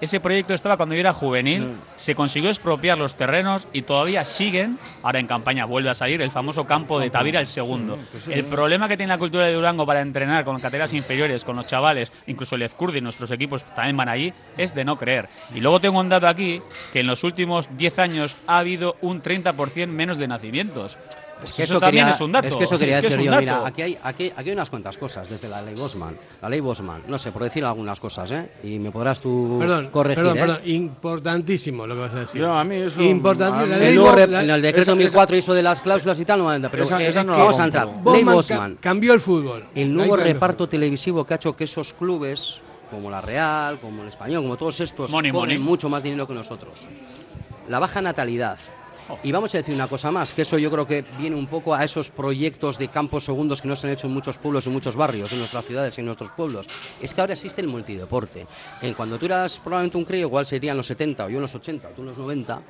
Ese proyecto estaba cuando yo era juvenil, se consiguió expropiar los terrenos y todavía siguen, ahora en campaña vuelve a salir, el famoso campo de Tavira, el segundo. que sí. El problema que tiene la cultura de Durango para entrenar con categorías inferiores, con los chavales, incluso el Ezcurdi, nuestros equipos también van allí, es de no creer. Y luego tengo un dato aquí, que en los últimos 10 años ha habido un 30% menos de nacimientos. Pues que eso también es un dato. Es que eso quería Es que es decir yo. Mira, aquí hay, aquí, aquí hay unas cuantas cosas, desde la ley Bosman. La ley Bosman, no sé, por decir algunas cosas, ¿eh? Y me podrás tú Perdón, corregir, perdón, ¿eh? perdón, importantísimo lo que vas a decir. Yo, a mí eso- Importantísimo. La ley la- en el decreto esa- 2004 hizo de las cláusulas y tal, no anda, pero Esa- esa no la vamos a entrar. Ley Bosman ca- Bosman. cambió el fútbol. El Ahí nuevo el reparto televisivo que ha hecho que esos clubes, como la Real, como el Español, como todos estos, Money, money. mucho más dinero que nosotros. La baja natalidad. Y vamos a decir una cosa más, que eso yo creo que viene un poco a esos proyectos de campos segundos que no se han hecho en muchos pueblos y muchos barrios, en nuestras ciudades y en nuestros pueblos. Es que ahora existe el multideporte. Eh, cuando tú eras probablemente un crío, igual serían los 70 o yo en los 80 o tú en los 90,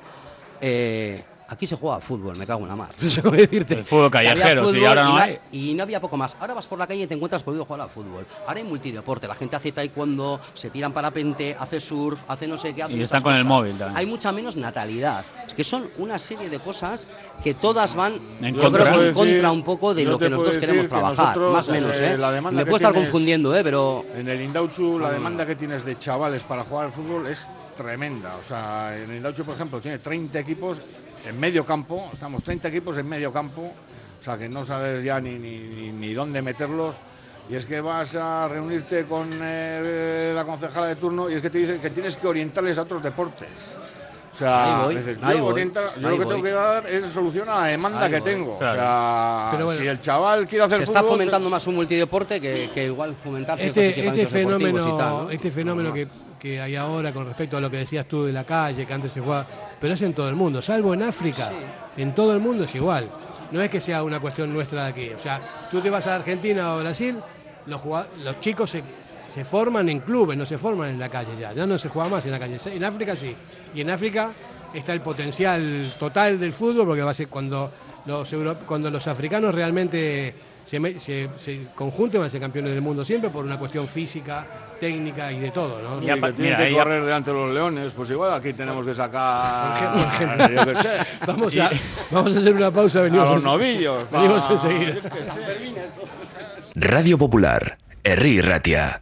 eh, aquí se juega fútbol, me cago en la mar. No sé cómo decirte. El fútbol callejero, sí, fútbol ahora no y hay. Y no había poco más. Ahora vas por la calle y te encuentras podido jugar al fútbol. Ahora hay multideporte. La gente hace taekwondo, se tiran parapente, hace surf, hace no sé qué. hace Y están con el móvil también. Hay mucha menos natalidad. Es que son una serie de cosas que todas van, En yo contra. creo que Te en puedo contra decir- un poco de lo que nosotros queremos que trabajar. nosotros, más o menos, eh, ¿eh? la demanda Me puedo estar confundiendo, ¿eh? Pero En el Indauchu, la demanda que tienes de chavales para jugar al fútbol es tremenda. O sea, en el Indauchu, por ejemplo, tiene 30 equipos en medio campo. Estamos 30 equipos en medio campo. O sea, que no sabes ya ni, ni, ni- ni dónde meterlos. Y es que vas a reunirte con eh, la concejala de turno y es que te dicen que tienes que orientarles a otros deportes. O sea, voy, yo, lo que voy. tengo que dar es solución a la demanda Ahí que voy. tengo. Claro. O sea, Pero bueno. si el chaval quiere hacer se está fútbol, fomentando más un multideporte que, que igual fomentar ciertos Este, este fenómeno, y tal, ¿no? este fenómeno que, que hay ahora con respecto a lo que decías tú de la calle, que antes se jugaba, pero es en todo el mundo, salvo en África, en todo el mundo es igual. No es que sea una cuestión nuestra de aquí. O sea, tú te vas a Argentina o Brasil, los, los chicos se, se forman en clubes, no se forman en la calle ya. Ya no se juega más en la calle. En África sí. Y en África está el potencial total del fútbol, porque va a ser cuando los, euro- cuando los africanos realmente se, se, se conjunten van a ser campeones del mundo siempre por una cuestión física, técnica y de todo, ¿no? Y que mira, que correr delante de los leones, pues igual aquí tenemos que sacar. Por ejemplo. yo qué sé. Vamos a, vamos a hacer una pausa, A venimos, los en- novillos. venimos enseguida. Radio Popular, Herri Ratia.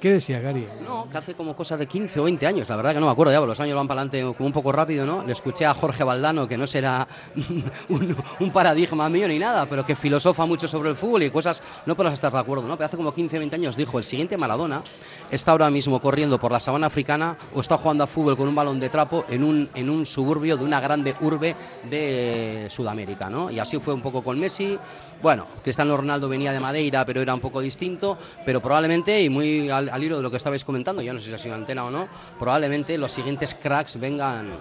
¿Qué decía, Gary? No, que hace como cosa de 15 o 20 años, la verdad que no me acuerdo ya, los años van para adelante como un poco rápido, ¿no? Le escuché a Jorge Valdano, que no será un, un paradigma mío ni nada, pero que filosofa mucho sobre el fútbol y cosas, no podrás estar de acuerdo, ¿no? Pero hace como 15 o 20 años dijo, el siguiente Maradona está ahora mismo corriendo por la sabana africana o está jugando a fútbol con un balón de trapo en un, en un suburbio de una grande urbe de Sudamérica, ¿no? Y así fue un poco con Messi. Bueno, Cristiano Ronaldo venía de Madeira, pero era un poco distinto, pero probablemente, y muy al, al hilo de lo que estabais comentando, yo no sé si ha sido antena o no, probablemente los siguientes cracks vengan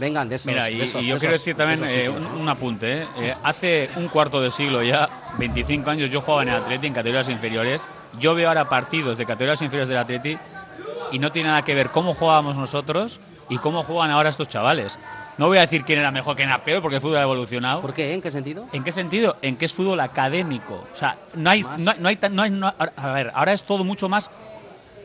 vengan de esos. Mira, y, de esos- y yo de quiero esos- decir de también eh, un, apunte. eh. Eh, hace un cuarto de siglo ya, 25 años, yo jugaba en el Atleti en categorías inferiores. Yo veo ahora partidos de categorías inferiores del Atleti y no tiene nada que ver cómo jugábamos nosotros y cómo juegan ahora estos chavales. No voy a decir quién era mejor, quién era peor, porque el fútbol ha evolucionado. ¿Por qué? ¿En qué sentido? ¿En qué sentido? En que es fútbol académico. O sea, no hay, no, no hay, no hay- no- a ver, ahora es todo mucho más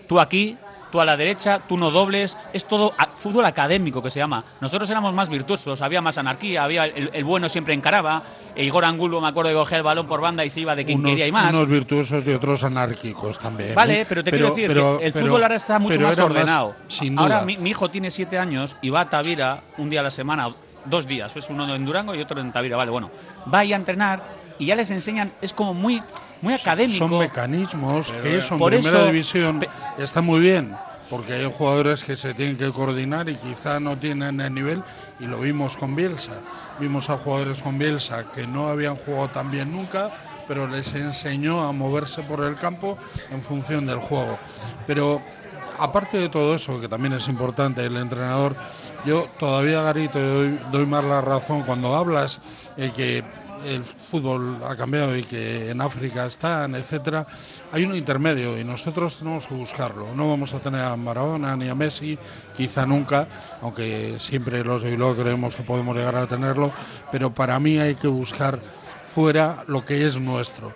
tú aquí, tú a la derecha, tú no dobles, es todo a- fútbol académico que se llama. Nosotros éramos más virtuosos, había más anarquía, había el, el bueno siempre encaraba, e Igor Angulo me acuerdo que cogía el balón por banda y se iba de quien unos, quería y más. unos virtuosos y otros anárquicos también. Vale, ¿eh? pero te quiero decir que el fútbol ahora está mucho más ordenado. sin ahora duda. mi, mi hijo tiene siete años y va a Tavira un día a la semana, dos días, es uno en Durango y otro en Tavira, vale, bueno, va ahí a entrenar y ya les enseñan, es como muy, muy académico. Son mecanismos que eso en primera eso- división está muy bien, porque hay jugadores que se tienen que coordinar y quizá no tienen el nivel, y lo vimos con Bielsa. Vimos a jugadores con Bielsa que no habían jugado tan bien nunca, pero les enseñó a moverse por el campo en función del juego. Pero aparte de todo eso, que también es importante, el entrenador, yo todavía, Gary, te doy, doy más la razón cuando hablas eh, que el fútbol ha cambiado y que en África están, etcétera, hay un intermedio y nosotros tenemos que buscarlo. No vamos a tener a Maradona ni a Messi, quizá nunca, aunque siempre los de Bilbao creemos que podemos llegar a tenerlo, pero para mí hay que buscar fuera lo que es nuestro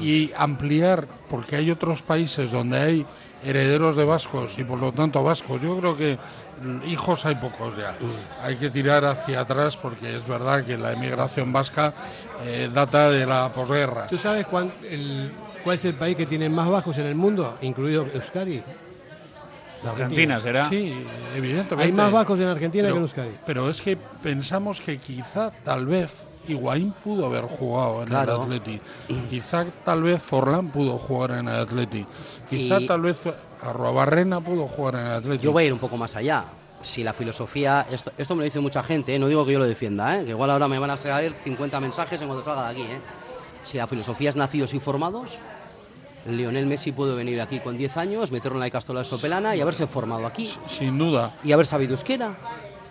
y ampliar, porque hay otros países donde hay herederos de vascos y por lo tanto vascos. Yo creo que mm, hijos hay pocos ya. Hay que tirar hacia atrás porque es verdad que la emigración vasca eh, data de la posguerra. ¿Tú sabes cuán- el- cuál es el país que tiene más vascos en el mundo, incluido Euskadi? La Argentina, ¿será? Sí, evidentemente. Hay más vascos en Argentina pero, que en Euskadi. Pero es que pensamos que quizá, tal vez, Higuaín pudo haber jugado en Claro. el Atleti. Quizá, tal vez, Forlán pudo jugar en el Atleti. Quizá, Y- tal vez, Arruabarrena pudo jugar en el Atleti. Yo voy a ir un poco más allá. Si la filosofía, esto, esto me lo dice mucha gente, ¿eh? no digo que yo lo defienda, ¿eh? que igual ahora me van a salir 50 mensajes en cuanto salga de aquí. ¿eh? Si la filosofía es nacidos y formados, Lionel Messi puede venir aquí con 10 años, meterlo en la castola de Sopelana y haberse formado aquí. Sin duda. Y haber sabido euskera.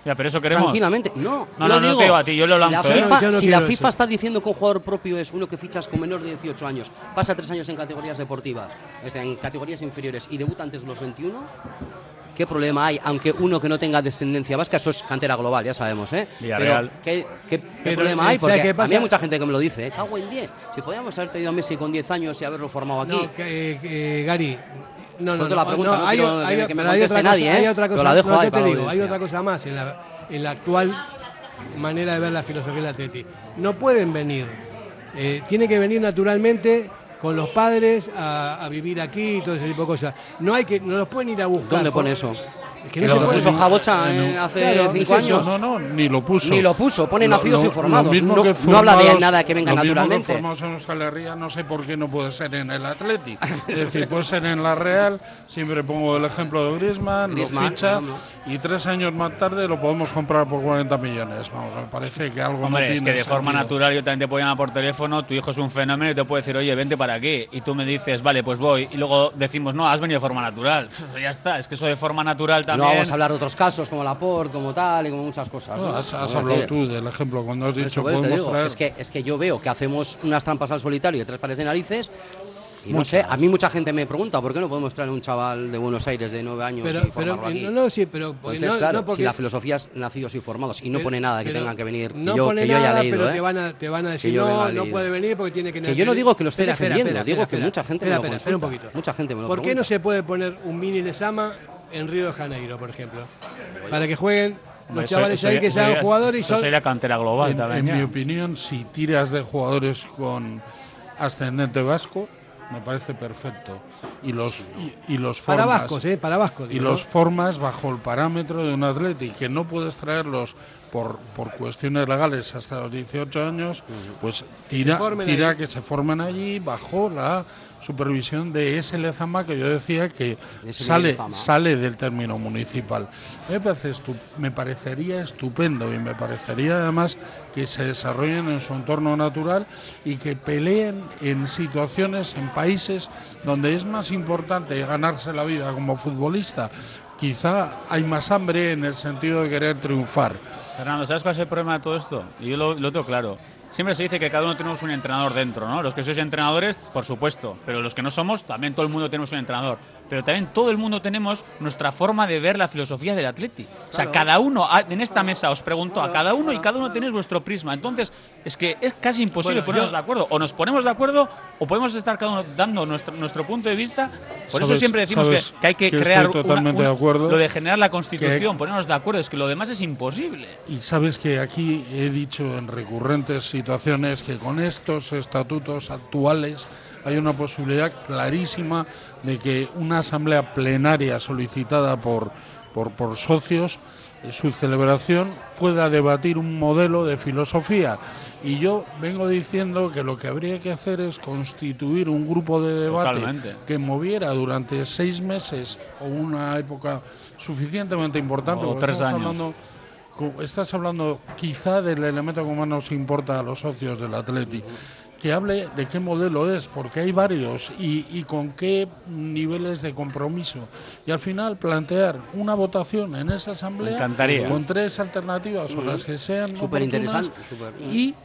Ya, pero eso queremos. Tranquilamente. No, No, no, no digo, te digo a ti, yo lo si lanzo, La ¿eh? FIFA, no si la FIFA está diciendo que un jugador propio es uno que fichas con menor de 18 años, pasa tres años en categorías deportivas, en categorías inferiores y debuta antes de los 21, ¿qué problema hay? Aunque uno que no tenga descendencia vasca, eso es cantera global, ya sabemos, ¿eh? Villarreal. Pero, ¿qué, qué- qué Pero, problema eh, hay? ¿sabes Porque qué a mí hay mucha gente que me lo dice, ¿eh? Cago en 10. Si podíamos haber tenido a Messi con 10 años y haberlo formado aquí. No, que, eh, que, Gary. No, no, no, la pregunta, no hay, quiero hay- que- me hay otra cosa, nadie, ¿eh? hay otra cosa, la dejo no, ahí te digo, hay otra cosa más en la, en la actual manera de ver la filosofía del Atleti. No pueden venir, eh, tiene que venir naturalmente con los padres a, a vivir aquí y todo ese tipo de cosas. No hay que, no los pueden ir a buscar. ¿Dónde pone eso? Es que Que no lo puso Jabocha en en- un- hace Claro, 5 es eso. años. No, no, ni lo puso. Ni lo puso, pone Lo- nacidos lo- y formados. lo mismo No, que no habla de formados- nada que venga lo mismo naturalmente. que formados en Euskal Herria, no sé por qué no puede ser en el Atleti. Es decir, puede ser en la Real, siempre pongo el ejemplo de Griezmann, Griezmann, lo ficha no, no. y tres años más tarde lo podemos comprar por 40 millones. Vamos, me parece que algo no Hombre, es tiene que de forma sentido. natural yo también te puedo llamar por teléfono, tu hijo es un fenómeno y te puedo decir, oye, vente para aquí. Y tú me dices, vale, pues voy. Y luego decimos, no, has venido de forma natural. ya está, es que eso de forma natural No también. vamos a hablar de otros casos como Laporte, como tal y como muchas cosas. No, ¿no? has, has hablado tú del ejemplo cuando has dicho pues digo, es que es que yo veo que hacemos unas trampas al solitario y tres pares de narices. Y no sé, a mí mucha gente me pregunta por qué no podemos traer un chaval de Buenos Aires de nueve años Pero, y pero formarlo aquí. no, no, sí, pero Entonces, no, claro, no porque si la filosofía es nacidos y formados y no Pero- pone nada que pero tengan que venir, que no yo, pone que yo nada, haya leído, pero ¿eh? te van a, te van a decir, Que no, no puede venir porque tiene que Que yo no digo que lo esté Espera, defendiendo, espera, digo espera, que mucha gente me lo espera un consulta. poquito. Mucha gente me lo ¿Por qué no pregunta. se puede poner un mini Lezama en Río de Janeiro, por ejemplo? Para que jueguen los chavales eso ahí que sean jugadores y eso son... sería cantera global En, también. en ya. mi opinión, si tiras de jugadores con ascendente vasco, me parece perfecto. Y los, y, y los Para formas, vascos, ¿eh? Para vascos. y los formas bajo el parámetro de un atleta y que no puedes traerlos por, por cuestiones legales hasta los 18 años, pues tira, tira que se formen allí bajo la supervisión de ese Lezama que yo decía que sale, Lezama. sale del término municipal. Me, parece estu- me parecería estupendo y me parecería además que se desarrollen en su entorno natural y que peleen en situaciones, en países donde es más importante ganarse la vida como futbolista. Quizá hay más hambre en el sentido de querer triunfar. Fernando, ¿sabes cuál es el problema de todo esto? Y yo lo, lo tengo claro. Siempre se dice que cada uno tenemos un entrenador dentro, ¿no? Los que sois entrenadores, por supuesto, pero los que no somos, también todo el mundo tenemos un entrenador. Pero también todo el mundo tenemos nuestra forma de ver la filosofía del Atleti. O sea, cada uno, a- en esta mesa os pregunto a cada uno y cada uno tenéis vuestro prisma. Entonces, es que es casi imposible Bueno, ponernos yo- de acuerdo. O nos ponemos de acuerdo o podemos estar cada uno dando nuestro, nuestro punto de vista. Por eso siempre decimos que, que hay que, que estoy crear una- totalmente un- de acuerdo. lo de generar la constitución, ponernos de acuerdo. Es que lo demás es imposible. Y sabes que aquí he dicho en recurrentes situaciones que con estos estatutos actuales hay una posibilidad clarísima de que una asamblea plenaria solicitada por, por, por socios, eh, su celebración pueda debatir un modelo de filosofía. Y yo vengo diciendo que lo que habría que hacer es constituir un grupo de debate Totalmente. que moviera durante seis meses o una época suficientemente importante. O tres años. hablando estás hablando quizá del elemento que más nos importa a los socios del Atleti, que hable de qué modelo es, porque hay varios y, y con qué niveles de compromiso. Y al final plantear una votación en esa asamblea encantaría. con tres alternativas o las que sean Súper interesante, oportunas, súper. y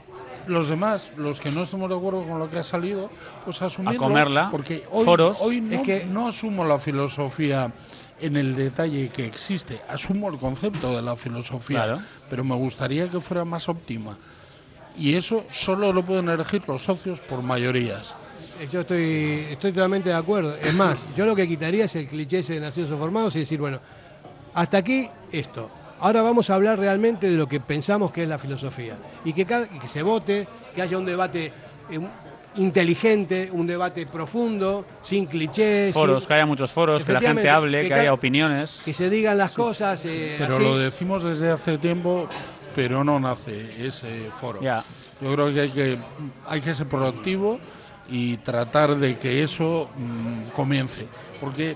los demás, los que no estemos de acuerdo con lo que ha salido, pues asumirlo. comerla, Porque hoy, foros. hoy no, Es que- no asumo la filosofía en el detalle que existe, asumo el concepto de la filosofía, Claro. pero me gustaría que fuera más óptima. Y eso solo lo pueden elegir los socios por mayorías. Yo estoy, estoy totalmente de acuerdo. Es más, yo lo que quitaría es el cliché ese de nacidos o formados y decir, bueno, hasta aquí esto. Ahora vamos a hablar realmente de lo que pensamos que es la filosofía. Y que, cada- y que se vote, que haya un debate eh, inteligente, un debate profundo, sin clichés. Foros, sin- que haya muchos foros, que la gente hable, que que, haya opiniones. que se digan las cosas eh, Pero así. lo decimos desde hace tiempo, pero no nace ese foro. Ya. Yo creo que hay que, hay que ser proactivo y tratar de que eso mm, comience. Porque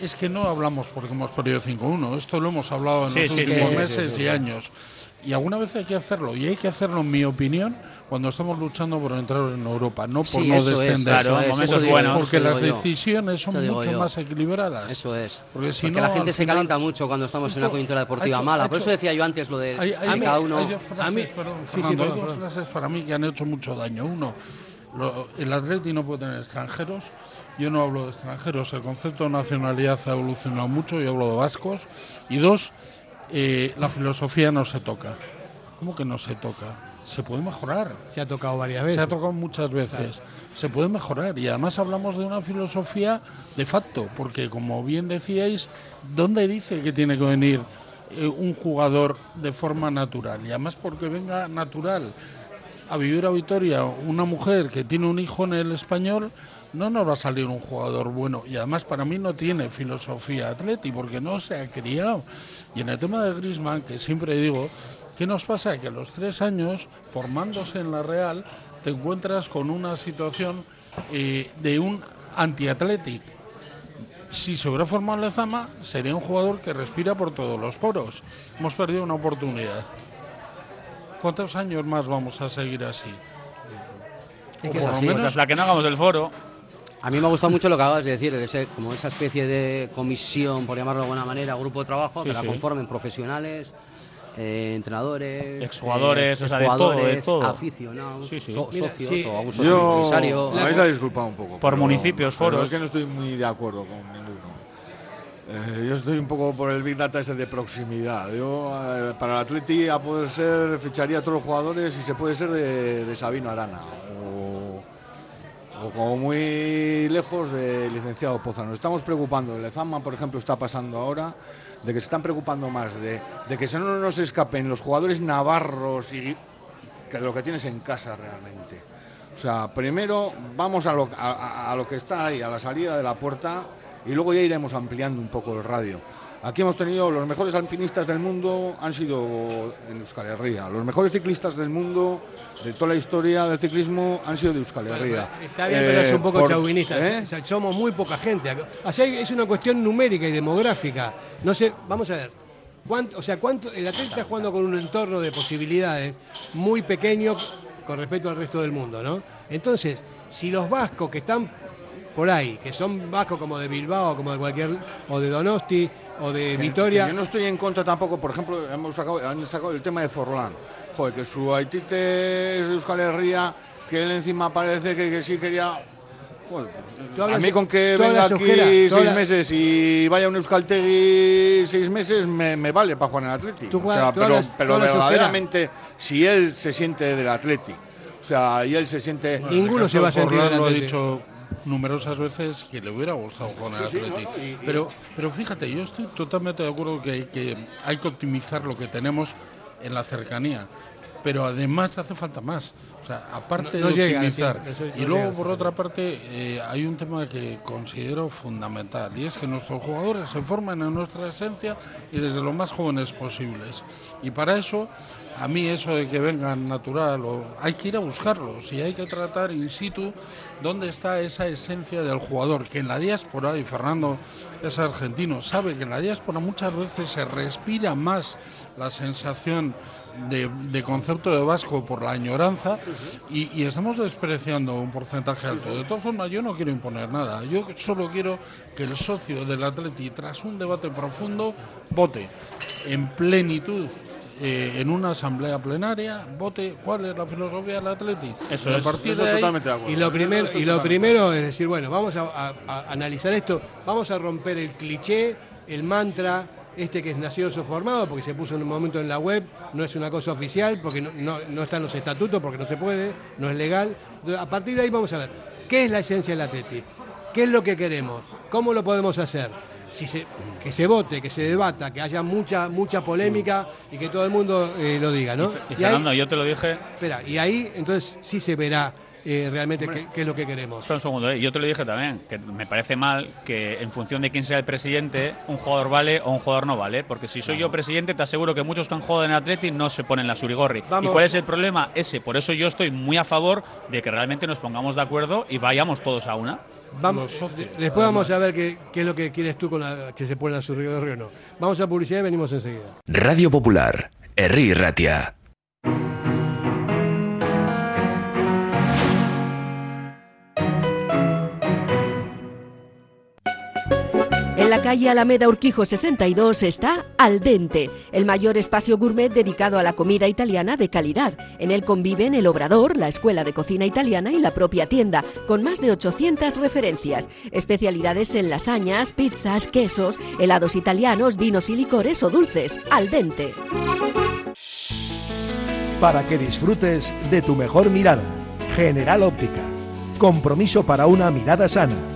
es que no hablamos porque hemos perdido 5-1, esto lo hemos hablado en Sí, los sí, últimos sí, meses y años. Y alguna vez hay que hacerlo, y hay que hacerlo, en mi opinión, cuando estamos luchando por entrar en Europa, no por Sí, no es, descender. claro, en momentos porque, las decisiones son mucho yo. más equilibradas. Eso es. Porque si Porque no, la gente se final- calienta mucho cuando estamos en una Esto coyuntura deportiva hecho- mala. ha Por eso hecho- decía yo antes lo de Hay, hay- que cada uno. hay dos frases, a mí- perdón, sí, sí, Fernando, perdón, hay dos frases para mí que han hecho mucho daño. Uno, lo- el Atleti no puede tener extranjeros. Yo no hablo de extranjeros. El concepto de nacionalidad ha evolucionado mucho. Yo hablo de vascos. Y dos, eh, la filosofía no se toca. ¿Cómo que no se toca? Se puede mejorar. Se ha tocado varias Se veces. ha tocado muchas veces. Se puede mejorar y además hablamos de una filosofía de facto, porque como bien decíais, ¿dónde dice que tiene que venir eh, un jugador de forma natural? Y además porque venga natural a vivir a Vitoria una mujer que tiene un hijo en el español, no nos va a salir un jugador bueno. Y además para mí no tiene filosofía atleti, porque no se ha criado. Y en el tema de Griezmann, que siempre digo, ¿qué nos pasa? Que a los tres años, formándose en la Real, te encuentras con una situación eh, de un antiatletic. Si se hubiera formado en Lezama, sería un jugador que respira por todos los poros. Hemos perdido una oportunidad. ¿Cuántos años más vamos a seguir así? O por lo menos- hasta que no hagamos el foro. A mí me ha gustado mucho lo que acabas de decir, de ese- como esa especie de comisión, por llamarlo de alguna manera, grupo de trabajo, Sí, que la conformen profesionales, eh, entrenadores, Exjugadores, eh, todo, todo. aficionados, Sí, sí. so- Mira, socios sí, o socio Yo empresario. me vais a disculpar un poco. Por pero- municipios, pero foros. Es que no estoy muy de acuerdo con ninguno. Eh, yo estoy un poco por el Big Data ese de proximidad. Yo, eh, para el Atleti, a poder ser, ficharía a todos los jugadores y se puede ser de, de Sabino Arana. O, o como muy lejos de licenciado Poza. Nos estamos preocupando. El Lezama, por ejemplo, está pasando ahora de que se están preocupando más de, de que se no nos escapen los jugadores navarros y que lo que tienes en casa realmente. O sea, primero vamos a lo, a lo que está ahí, a la salida de la puerta, y luego ya iremos ampliando un poco el radio. Aquí hemos tenido los mejores alpinistas del mundo, han sido en Euskal Herria. Los mejores ciclistas del mundo, de toda la historia del ciclismo, han sido de Euskal Herria. Está bien, pero es un poco por- chauvinista. ¿eh? O sea, somos muy poca gente. sea, es una cuestión numérica y demográfica. No sé, vamos a ver. ¿Cuánto, o sea, cuánto, el atleta está jugando con un entorno de posibilidades muy pequeño con respecto al resto del mundo, ¿no? Entonces, si los vascos que están por ahí, que son vascos como de Bilbao, como de cualquier, o de Donosti, o de Que- Vitoria, que yo no estoy en contra tampoco, por ejemplo, hemos sacado, han sacado el tema de Forlán. Joder, que su Haitite es de Euskal Herria, que él encima parece que, que sí quería. Joder, a mí con que venga aquí seis meses y vaya a un Euskaltegui seis meses me, me vale para jugar en el Atleti. Tú o juegas- sea, tú pero, hablas- verdaderamente, si él se siente del Atleti, o sea, y él se siente... Ninguno se va a sentir Forlán lo ha dicho numerosas veces que le hubiera gustado jugar el Sí, pero, pero fíjate, yo estoy totalmente de acuerdo que, que hay que optimizar lo que tenemos en la cercanía. Pero además hace falta más. O sea, aparte No- no de llega, optimizar. y luego, llega, por otra parte, eh, hay un tema que considero fundamental y es que nuestros jugadores se formen en nuestra esencia y desde lo más jóvenes posibles. Y para eso, a mí eso de que vengan natural, o hay que ir a buscarlos y hay que tratar in situ dónde está esa esencia del jugador, que en la diáspora, y Fernando es argentino, sabe que en la diáspora muchas veces se respira más la sensación de, concepto de vasco por la añoranza y, y estamos despreciando un porcentaje alto. De todas formas, yo no quiero imponer nada. Yo solo quiero que el socio del Atleti, tras un debate profundo, vote en plenitud. Eh, en una asamblea plenaria, vote cuál es la filosofía del Atleti. Eso Y a es. partir Eso de ahí, totalmente de acuerdo. Y lo, primero, y lo primero es decir, bueno, vamos a, a- a analizar esto, vamos a romper el cliché, el mantra, este que es nacido formado, porque se puso en un momento en la web, no es una cosa oficial, porque no, no, no está en los estatutos, porque no se puede, no es legal. Entonces, a partir de ahí vamos a ver, ¿qué es la esencia del Atleti? ¿Qué es lo que queremos? ¿Cómo lo podemos hacer? Si se, que se vote, que se debata, que haya mucha mucha polémica y que todo el mundo eh, lo diga, ¿no? Y, Y ahí- Fernando, yo te lo dije. Espera, y ahí entonces sí se verá eh, realmente qué, qué es lo que queremos. Espera un segundo, eh. yo te lo dije también, que me parece mal que en función de quién sea el presidente, un jugador vale o un jugador no vale. Porque si soy yo presidente, te aseguro que muchos que han jugado en Atleti no se ponen la surigorri. Vamos. ¿Y cuál es el problema? Ese. Por eso yo estoy muy a favor de que realmente nos pongamos de acuerdo y vayamos todos a una. Vamos, Los socios, de- después vamos a ver qué, qué es lo que quieres tú con la que se pone a su río o no. Vamos a publicidad y venimos enseguida. Radio Popular, Herri Ratia. En la calle Alameda Urquijo 62 está Al Dente, el mayor espacio gourmet dedicado a la comida italiana de calidad. En él conviven el Obrador, la Escuela de Cocina Italiana y la propia tienda, con más de 800 referencias. Especialidades en lasañas, pizzas, quesos, helados italianos, vinos y licores o dulces. Al Dente. Para que disfrutes de tu mejor mirada. General Óptica. Compromiso para una mirada sana.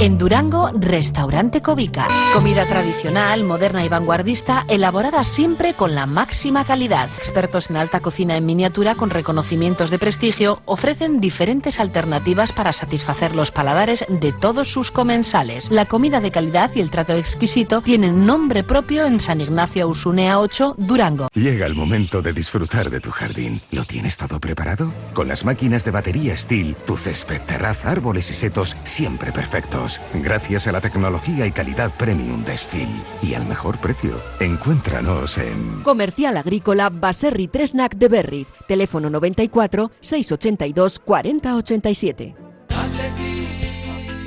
En Durango, Restaurante Covica. Comida tradicional, moderna y vanguardista, elaborada siempre con la máxima calidad. Expertos en alta cocina en miniatura con reconocimientos de prestigio ofrecen diferentes alternativas para satisfacer los paladares de todos sus comensales. La comida de calidad y el trato exquisito tienen nombre propio en San Ignacio Usunea 8, Durango. Llega el momento de disfrutar de tu jardín. ¿Lo tienes todo preparado? Con las máquinas de batería Steel, tu césped, terraza, árboles y setos siempre Gracias a la tecnología y calidad premium de Steel. Y al mejor precio. Encuéntranos en... Comercial Agrícola Baserri Tresnac de Berriz. Teléfono 94 682 4087.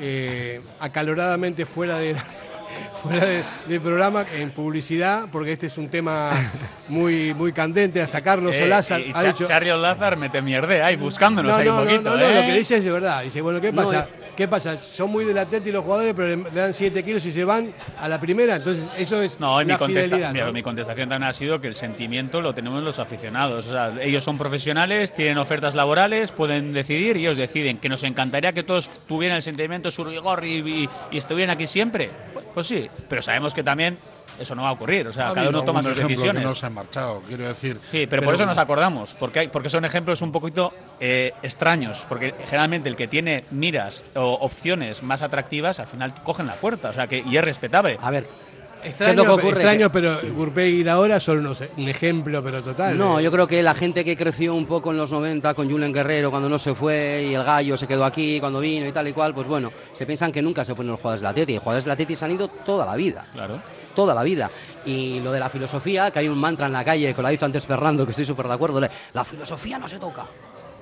eh, acaloradamente fuera, de, fuera de- del programa, en publicidad, porque este es un tema muy, muy candente. Hasta Carlos Eh, Solázar y ha Cha- dicho... Charlie Lázaro mete mierde ahí buscándonos No, ahí no, un poquito. no, no, ¿eh? lo que dice es de verdad. Dice, bueno, ¿qué No, pasa? ¿Qué pasa? Son muy del Atleti los jugadores, pero le dan 7 kilos y se van a la primera. Entonces, eso es No, y mi, fidelidad. mira, ¿no? mi contestación también ha sido que el sentimiento lo tenemos los aficionados. O sea, ellos son profesionales, tienen ofertas laborales, pueden decidir y ellos deciden. Que nos encantaría que todos tuvieran el sentimiento surigor y, y- y estuvieran aquí siempre. Pues, pues sí, pero sabemos que también eso no va a ocurrir. O sea, Ha cada uno toma sus decisiones. que no se ha marchado, quiero decir. Sí, pero, por eso nos acordamos, porque, hay, porque son ejemplos un poquito eh, extraños, porque generalmente el que tiene miras o opciones más atractivas, al final cogen la puerta, o sea, que y es respetable. A ver, Extraño, ¿Qué es lo que ocurre? extraño, pero Gurpey y ahora son unos- un ejemplo, pero total. No, eh. yo creo que la gente que creció un poco en los 90 con Julen Guerrero cuando no se fue y el gallo se quedó aquí cuando vino y tal y cual, pues bueno, se piensan que nunca se ponen los jugadores de la Atleti. Y los jugadores de la Atleti se han ido toda la vida. Claro. Toda la vida. Y lo de la filosofía, que hay un mantra en la calle, que lo ha dicho antes Fernando, que estoy súper de acuerdo, la filosofía no se toca.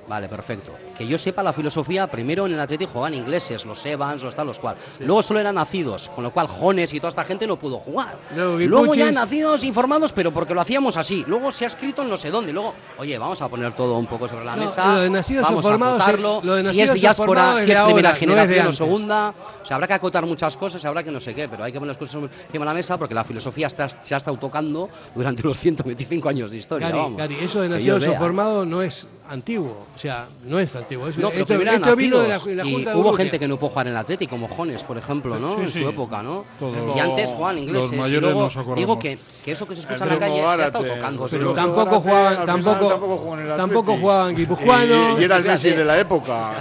Vale, perfecto. Que yo sepa la filosofía, primero en el Atleti jugaban ingleses, los Evans, los tal, los cual. Luego solo eran nacidos, con lo cual Jones y toda esta gente no pudo jugar. Luego, Luego ya nacidos informados, pero porque lo hacíamos así. Luego se ha escrito en no sé dónde. Luego, oye, vamos a poner todo un poco sobre la No, mesa. lo de nacidos vamos a acotarlo. es- lo de si es diáspora, si es primera ahora, no generación o segunda. O sea, habrá que acotar muchas cosas, habrá que no sé qué, pero hay que poner las cosas encima de la mesa porque la filosofía está- se ha estado tocando durante los 125 años de historia. Gary, vamos. Gary, eso de nacidos o formados no es antiguo. O sea, no es antiguo. Es- No, pero esto, esto vino de la, de la y de hubo gente que no pudo jugar en el Atleti, como Jones, por ejemplo, ¿no? Sí, en sí. su época, ¿no? Todos y antes jugaban los ingleses. y mayores luego, nos acordamos. digo que, que eso que se escucha en la calle se ha estado tocando. Pero Tampoco jugaban, tampoco, tampoco jugaban en el tampoco Atleti. jugaban guipuzcoanos, Y, y era el. Messi de la época.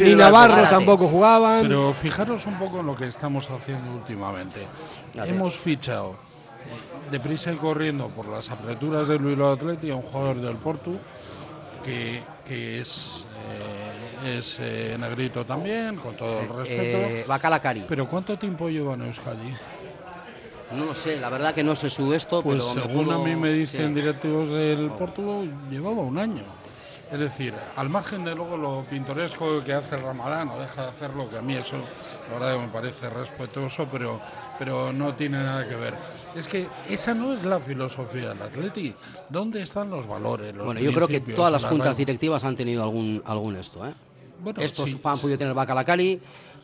Ni, Navarro tampoco jugaban. Pero fijaros un poco en lo que estamos haciendo últimamente. Hemos fichado eh, deprisa y corriendo por las aperturas del Bilbao Atleti a un jugador del Porto que, que es, eh, es eh, negrito también, con todo el respeto. Eh, Bacalacari. Pero ¿cuánto tiempo lleva en Euskadi? No lo sé, la verdad que no sé su esto, Pues pero según pudo- a mí me dicen sí. directivos del Porto, llevaba un año. Es decir, al margen de luego lo pintoresco que hace el Ramadán, o deja de hacerlo, que a mí eso la verdad me parece respetuoso, pero, pero no tiene nada que ver. Es que esa no es la filosofía del Atleti. ¿Dónde están los valores? los Bueno, yo creo que todas las juntas directivas han tenido algún, algún esto, ¿eh? Bueno, Estos sí, han podido tener Bacalacari,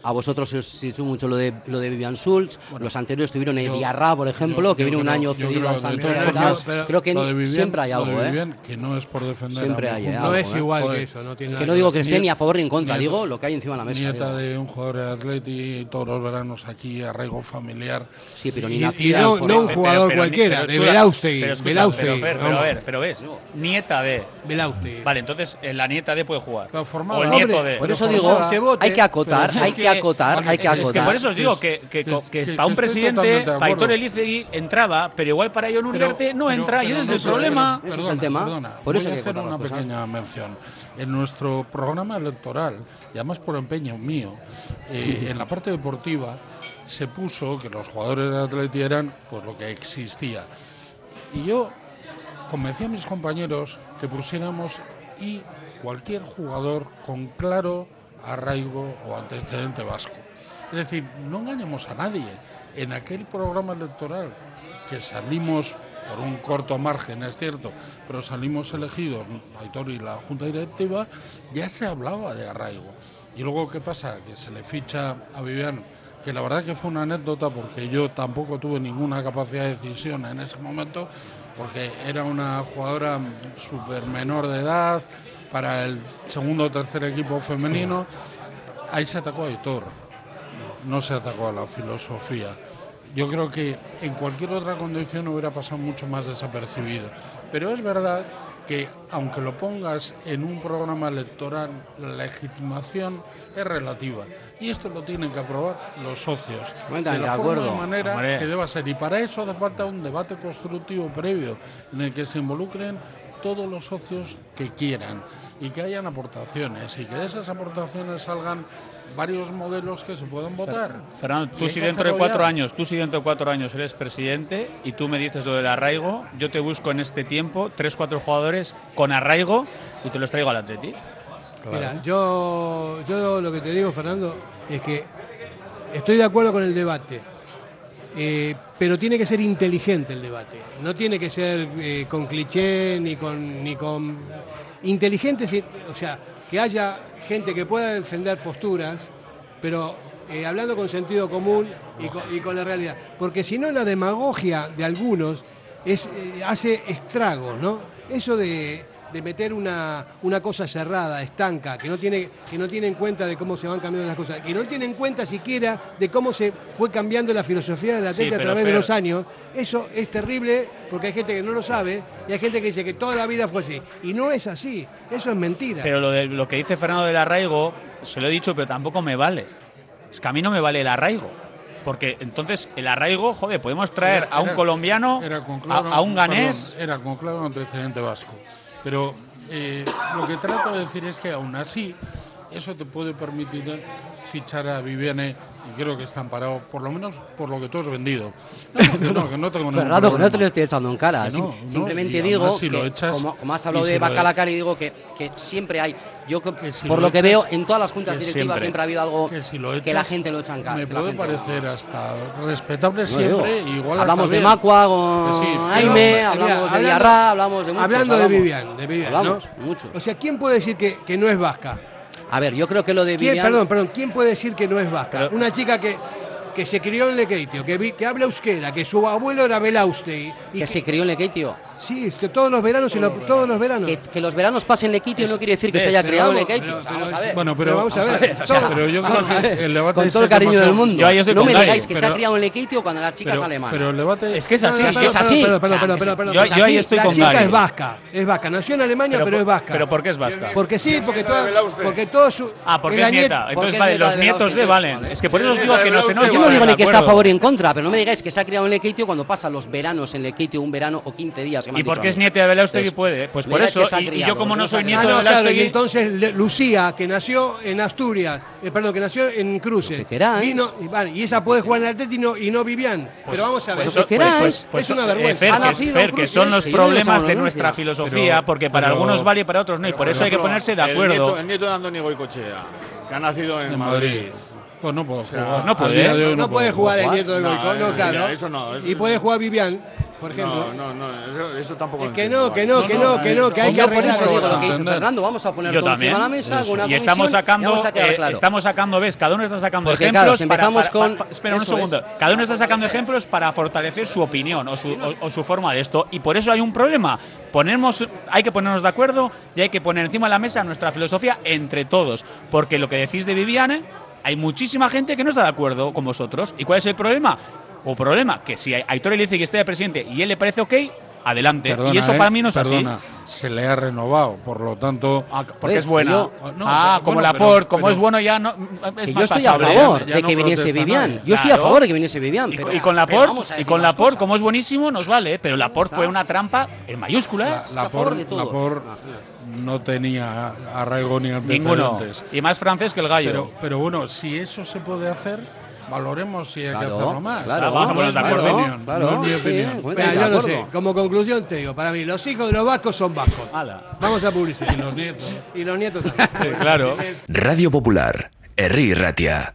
a vosotros os hizo mucho lo de, lo de Vivian Schultz, los anteriores tuvieron el Diarra, por ejemplo, yo- que vino un año cedido creo al de Santos Creo que lo de Vivian- siempre hay lo algo, de ¿eh? Vivian, que no es por defender Siempre hay, ¿eh? no algo, es ¿eh? igual Joder, que eso, no tiene Que no digo que esté ni a favor ni en contra, nieto- digo lo que hay encima de la mesa. Nieta digo. de un jugador de Atleti, todos los veranos aquí, arraigo familiar. Sí, pero ni nacida y no- no un jugador cualquiera, de la- Belaustegui, Pero, escucha, Belaustegui, pero, Fer, pero vamos. a ver, pero ves, nieta de. Belaustegui. Vale, entonces eh, la nieta de puede jugar. Pero formada. O el nieto de. Por eso Pero digo, hay que acotar, pero hay que que- acotar, hay que Es que acotar. por eso os digo Que- que, que, que- que que- para un presidente, para. Elizegui entraba, pero igual para Ion Pero- Uriarte no pero- entra, y ese es el problema. Ese es el tema. perdona, Por eso voy hay a que hacer acotar una pequeña mención. En nuestro programa electoral, y además por empeño mío, eh, en la parte deportiva se puso que los jugadores de Atleti eran pues lo que existía. Y yo convencí a mis compañeros que pusiéramos y cualquier jugador con claro arraigo o antecedente vasco. Es decir, no engañamos a nadie. En aquel programa electoral que salimos por un corto margen, es cierto, pero salimos elegidos, Aitor y la Junta Directiva, ya se hablaba de arraigo. Y luego, ¿qué pasa? Que se le ficha a Vivian, que la verdad que fue una anécdota porque yo tampoco tuve ninguna capacidad de decisión en ese momento, porque era una jugadora súper menor de edad para el segundo o tercer equipo femenino. Ahí se atacó a Aitor, no se atacó a la filosofía. Yo creo que en cualquier otra condición hubiera pasado mucho más desapercibido. Pero es verdad que aunque lo pongas en un programa electoral, la legitimación es relativa. Y esto lo tienen que aprobar los socios. De la de forma de manera Hombre. que deba ser. Y para eso hace falta un debate constructivo previo en el que se involucren todos los socios que quieran y que hayan aportaciones y que de esas aportaciones salgan varios modelos que se puedan votar. Fernando, tú si dentro de cuatro ya. años, tú si dentro de cuatro años eres presidente y tú me dices lo del arraigo, yo te busco en este tiempo tres, cuatro jugadores con arraigo y te los traigo al Atleti. Mira, yo, yo lo que te digo, Fernando, es que estoy de acuerdo con el debate, eh, pero tiene que ser inteligente el debate. No tiene que ser eh, con cliché ni con, ni con inteligente, o sea, que haya gente que pueda defender posturas, pero eh, hablando con sentido común y con, y con la realidad. Porque si no, la demagogia de algunos es, hace estragos, ¿no? Eso de, de meter una, una cosa cerrada, estanca, que no, tiene, que no tiene en cuenta de cómo se van cambiando las cosas, que no tiene en cuenta siquiera de cómo se fue cambiando la filosofía del Sí, atleta a través de los años, eso es terrible porque hay gente que no lo sabe y hay gente que dice que toda la vida fue así. Y no es así, eso es mentira. Pero lo, de, lo que dice Fernando del arraigo, se lo he dicho, pero tampoco me vale. Es que a mí no me vale el arraigo. Porque entonces el arraigo, joder, podemos traer Era- a un era- colombiano, era con a, un ganés. perdón, era con claro antecedente vasco. Pero eh, lo que trato de decir es que aún así, eso te puede permitir fichar a Viviane y creo que están parados, por lo menos por lo que tú has vendido. No, que no, que no tengo Fernando, que no te lo estoy echando en cara. No, simplemente digo si que, lo echas- como, como has hablado de si Bacalacar, y digo que, que siempre hay. Yo, que- si por lo lo que veo, en todas las juntas directivas siempre, siempre. ha habido algo Que si lo que echas, la gente lo echa en cara. Me puede parecer hasta respetable siempre, igual hablamos de. Macua con sí, pero- hablamos de Villarra, hablamos de muchos. Hablando de Vivian, de Vivian, Hablamos, muchos. O sea, ¿quién puede decir que no es vasca? A ver, yo creo que lo de ¿Quién, Vivian. perdón, perdón, ¿quién puede decir que no es vasca? Una chica que, que se crió en Lequeitio, que, que habla euskera, que su abuelo era Belaustegui. Y que se crió en Lequeitio. Sí, este, todos los veranos, y lo- todos los veranos. Que, que los veranos pasen en Lequeitio no quiere decir que se haya pero criado en vamos, pero- a ver. Bueno, pero, vamos a ver, o sea, todo- pero yo creo que el debate con todo el cariño del mundo. Yo ahí estoy no me digáis que se ha pero- criado en Lequeitio cuando la chica pero, es alemana. pero el debate Es que es así. es que es así. Perdón, perdón, perdón, que yo- ahí estoy la con chica Gaby. es vasca, es vasca, nació en Alemania, pero, es vasca. pero ¿por qué es vasca? Porque sí, porque, toda, porque todo su. Ah, porque la es niet- nieta. Entonces, es vale, los nietos de valen. vale. Es que por eso os digo que tenemos Yo no digo ni que está a favor y en contra, pero no me digáis que se ha criado en Lequeitio cuando pasan los veranos en Lequeitio, un verano o 15 días. Que me ¿Y han por dicho qué a es nieta de Belaustegui? Entonces, Puede. Pues me por eso. Y, yo, como porque no no soy. Ah, nieto no, de claro, y Belaustegui. entonces Lucía, que nació en Asturias, eh, perdón, que nació en Cruces, que queráis. vino, y, vale, y esa puede jugar en el Atleti y no, no Vivian. Pero vamos a ver, Pues pues- pues- es una eh, vergüenza. Que, son los no problemas de nuestra filosofía, Pero- porque para pero- algunos vale y para otros no, y por eso hay que ponerse de acuerdo. el nieto de Andoni Goicochea, que ha nacido en, Madrid. Pues no puedo sea, jugar. no puede, ¿eh? hoy no, puede jugar el nieto de No, Goico, no, eh, claro. eso no, eso y no. puede jugar Vivian, por ejemplo. No, no, no, eso, eso tampoco Es lo que no, que no, que no, que no, que hay que Yo por arreglar eso digo cosas. lo que dice Entender. Fernando, vamos a poner todo encima de la mesa, con una y estamos sacando, eh, estamos sacando, ves, cada uno está sacando ejemplos. empezamos con- espera un segundo. Cada uno está sacando ejemplos para fortalecer su opinión o su, o su forma de esto. Y por eso hay un problema. Ponemos, hay que ponernos de acuerdo y hay que poner encima de la mesa nuestra filosofía entre todos. Porque lo que decís de Viviane, hay muchísima gente que no está de acuerdo con vosotros. ¿Y cuál es el problema? O problema, que si Aitor le dice que esté de presidente y él le parece ok, adelante. Perdona, y eso eh, para mí no es perdona, así. Se le ha renovado, por lo tanto. Porque Eh, es buena. yo- no, ah, pero- como bueno, la pero- por, como pero- es bueno ya no es Que más yo estoy a favor ya de no que viniese Vivian. nadie. Yo estoy a favor de que viniese Vivian. Y, pero- y con la pero por, vamos a y con una la por, cosa. como es buenísimo, nos vale, pero la por está. fue una trampa en mayúsculas. La, la a favor por, de la todos. por no tenía arraigo ni Ninguno. antecedentes. Y más francés que el gallo. Pero, pero bueno, si eso se puede hacer, valoremos si hay que Claro, hacerlo más. claro, vamos a ponernos de acuerdo. mi opinión. Claro, no es mi sí, opinión. bueno, Mira, yo no sé, como conclusión te digo, para mí, los hijos de los vascos son vascos. Ala. Vamos a publicidad. Y los nietos. Y los nietos también. claro. Radio Popular, Herri Ratia.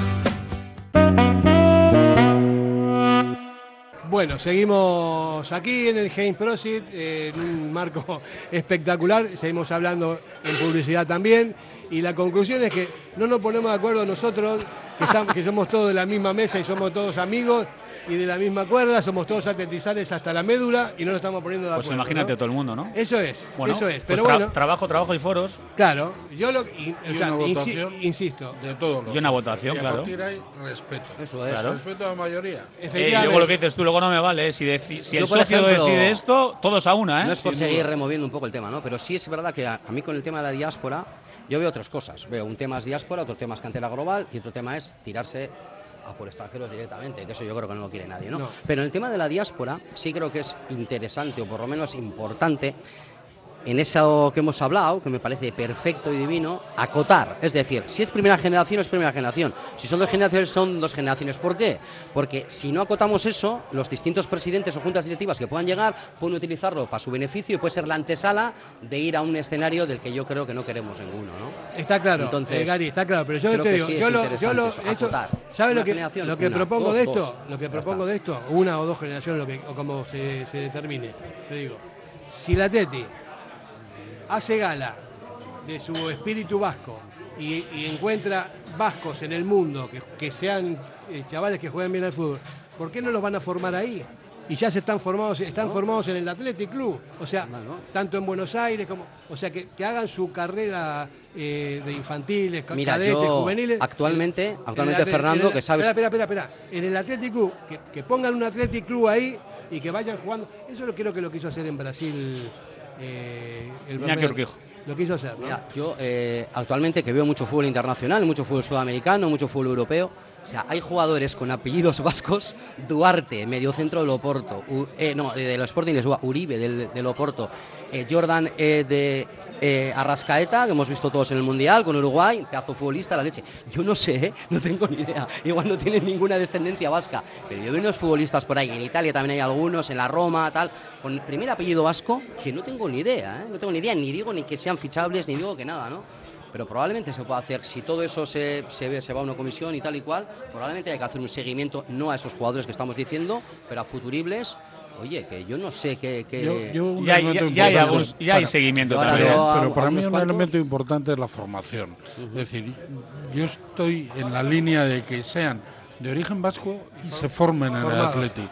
Bueno, seguimos aquí en el James Prosit, en un marco espectacular, seguimos hablando en publicidad también, y la conclusión es que no nos ponemos de acuerdo nosotros, que, somos todos de la misma mesa y somos todos amigos y de la misma cuerda, somos todos atletizales hasta la médula y no nos estamos poniendo de Pues acuerdo. imagínate ¿no? todo el mundo, ¿no? Eso es, Bueno, eso es, pues pero tra- bueno, Trabajo, trabajo y foros. claro, yo lo, y- Y o sea, una insi- votación insisto, de todos los Y una socios. votación, Y a claro. ahí, respeto. Eso es. Claro. Respeto a la mayoría. Eh, y luego lo que dices tú, luego no me vale. ¿eh? Si, deci- si Yo, el por socio ejemplo, decide esto, todos a una, ¿eh? No es por seguir removiendo un poco el tema, ¿no? Pero sí es verdad que a, a mí con el tema de la diáspora, yo veo otras cosas. Veo un tema es diáspora, otro tema es cantera global y otro tema es tirarse a por extranjeros directamente, que eso yo creo que no lo quiere nadie, ¿no? No. Pero en el tema de la diáspora sí creo que es interesante o por lo menos importante en eso que hemos hablado, que me parece perfecto y divino, acotar. Es decir, si es primera generación, es primera generación. Si son dos generaciones, son dos generaciones. ¿Por qué? Porque si no acotamos eso, los distintos presidentes o juntas directivas que puedan llegar pueden utilizarlo para su beneficio y puede ser la antesala de ir a un escenario del que yo creo que no queremos ninguno. ¿no? Está claro, Entonces, eh, Gary, está claro, pero yo te digo, sí yo lo, yo lo, eso, acotar. ¿sabes lo que, lo que una, propongo dos, de esto? dos. Lo que propongo de esto, una o dos generaciones, lo que, o como se, se determine. Te digo, si la Teti hace gala de su espíritu vasco y, y encuentra vascos en el mundo que, que sean eh, chavales que jueguen bien al fútbol, ¿por qué no los van a formar ahí? Y ya se están formados, están formados en el Athletic Club, o sea, tanto en Buenos Aires como, o sea, que, que hagan su carrera eh, de infantiles, Mira, cadetes, yo juveniles. actualmente, el actualmente Fernando, el- que sabes... Espera, espera, espera, espera. En el Athletic Club, que, que pongan un Athletic Club ahí y que vayan jugando. Eso lo creo que lo quiso hacer en Brasil eh, el Iñaki primer- Urquijo. Lo quiso hacer, ¿no? Mira, yo eh, actualmente que veo mucho fútbol internacional, mucho fútbol sudamericano, mucho fútbol europeo, o sea, hay jugadores con apellidos vascos, Duarte, mediocentro del Oporto, U- eh, no, de- del Sporting Lisboa, Uribe del, del Oporto, eh, Jordan eh, de eh, Arrascaeta, que hemos visto todos en el Mundial, con Uruguay, pedazo futbolista, la leche. Yo no sé, ¿eh? no tengo ni idea, igual no tienen ninguna descendencia vasca, pero yo veo unos futbolistas por ahí, en Italia también hay algunos, en la Roma, tal, con el primer apellido vasco, que no tengo ni idea, ¿eh? no tengo ni idea, ni digo ni que sean fichables, ni digo que nada, ¿no? Pero probablemente se pueda hacer, si todo eso se, se va a una comisión y tal y cual, probablemente hay que hacer un seguimiento, no a esos jugadores que estamos diciendo, pero a futuribles. Oye, que yo no sé qué. qué- Yo- yo un Ya hay- elemento ya hay algún- ya hay seguimiento también. Pero, a- para mí un cuantos. elemento importante es la formación. Es decir, yo estoy en la línea de que sean de origen vasco y se formen en el. Athletic.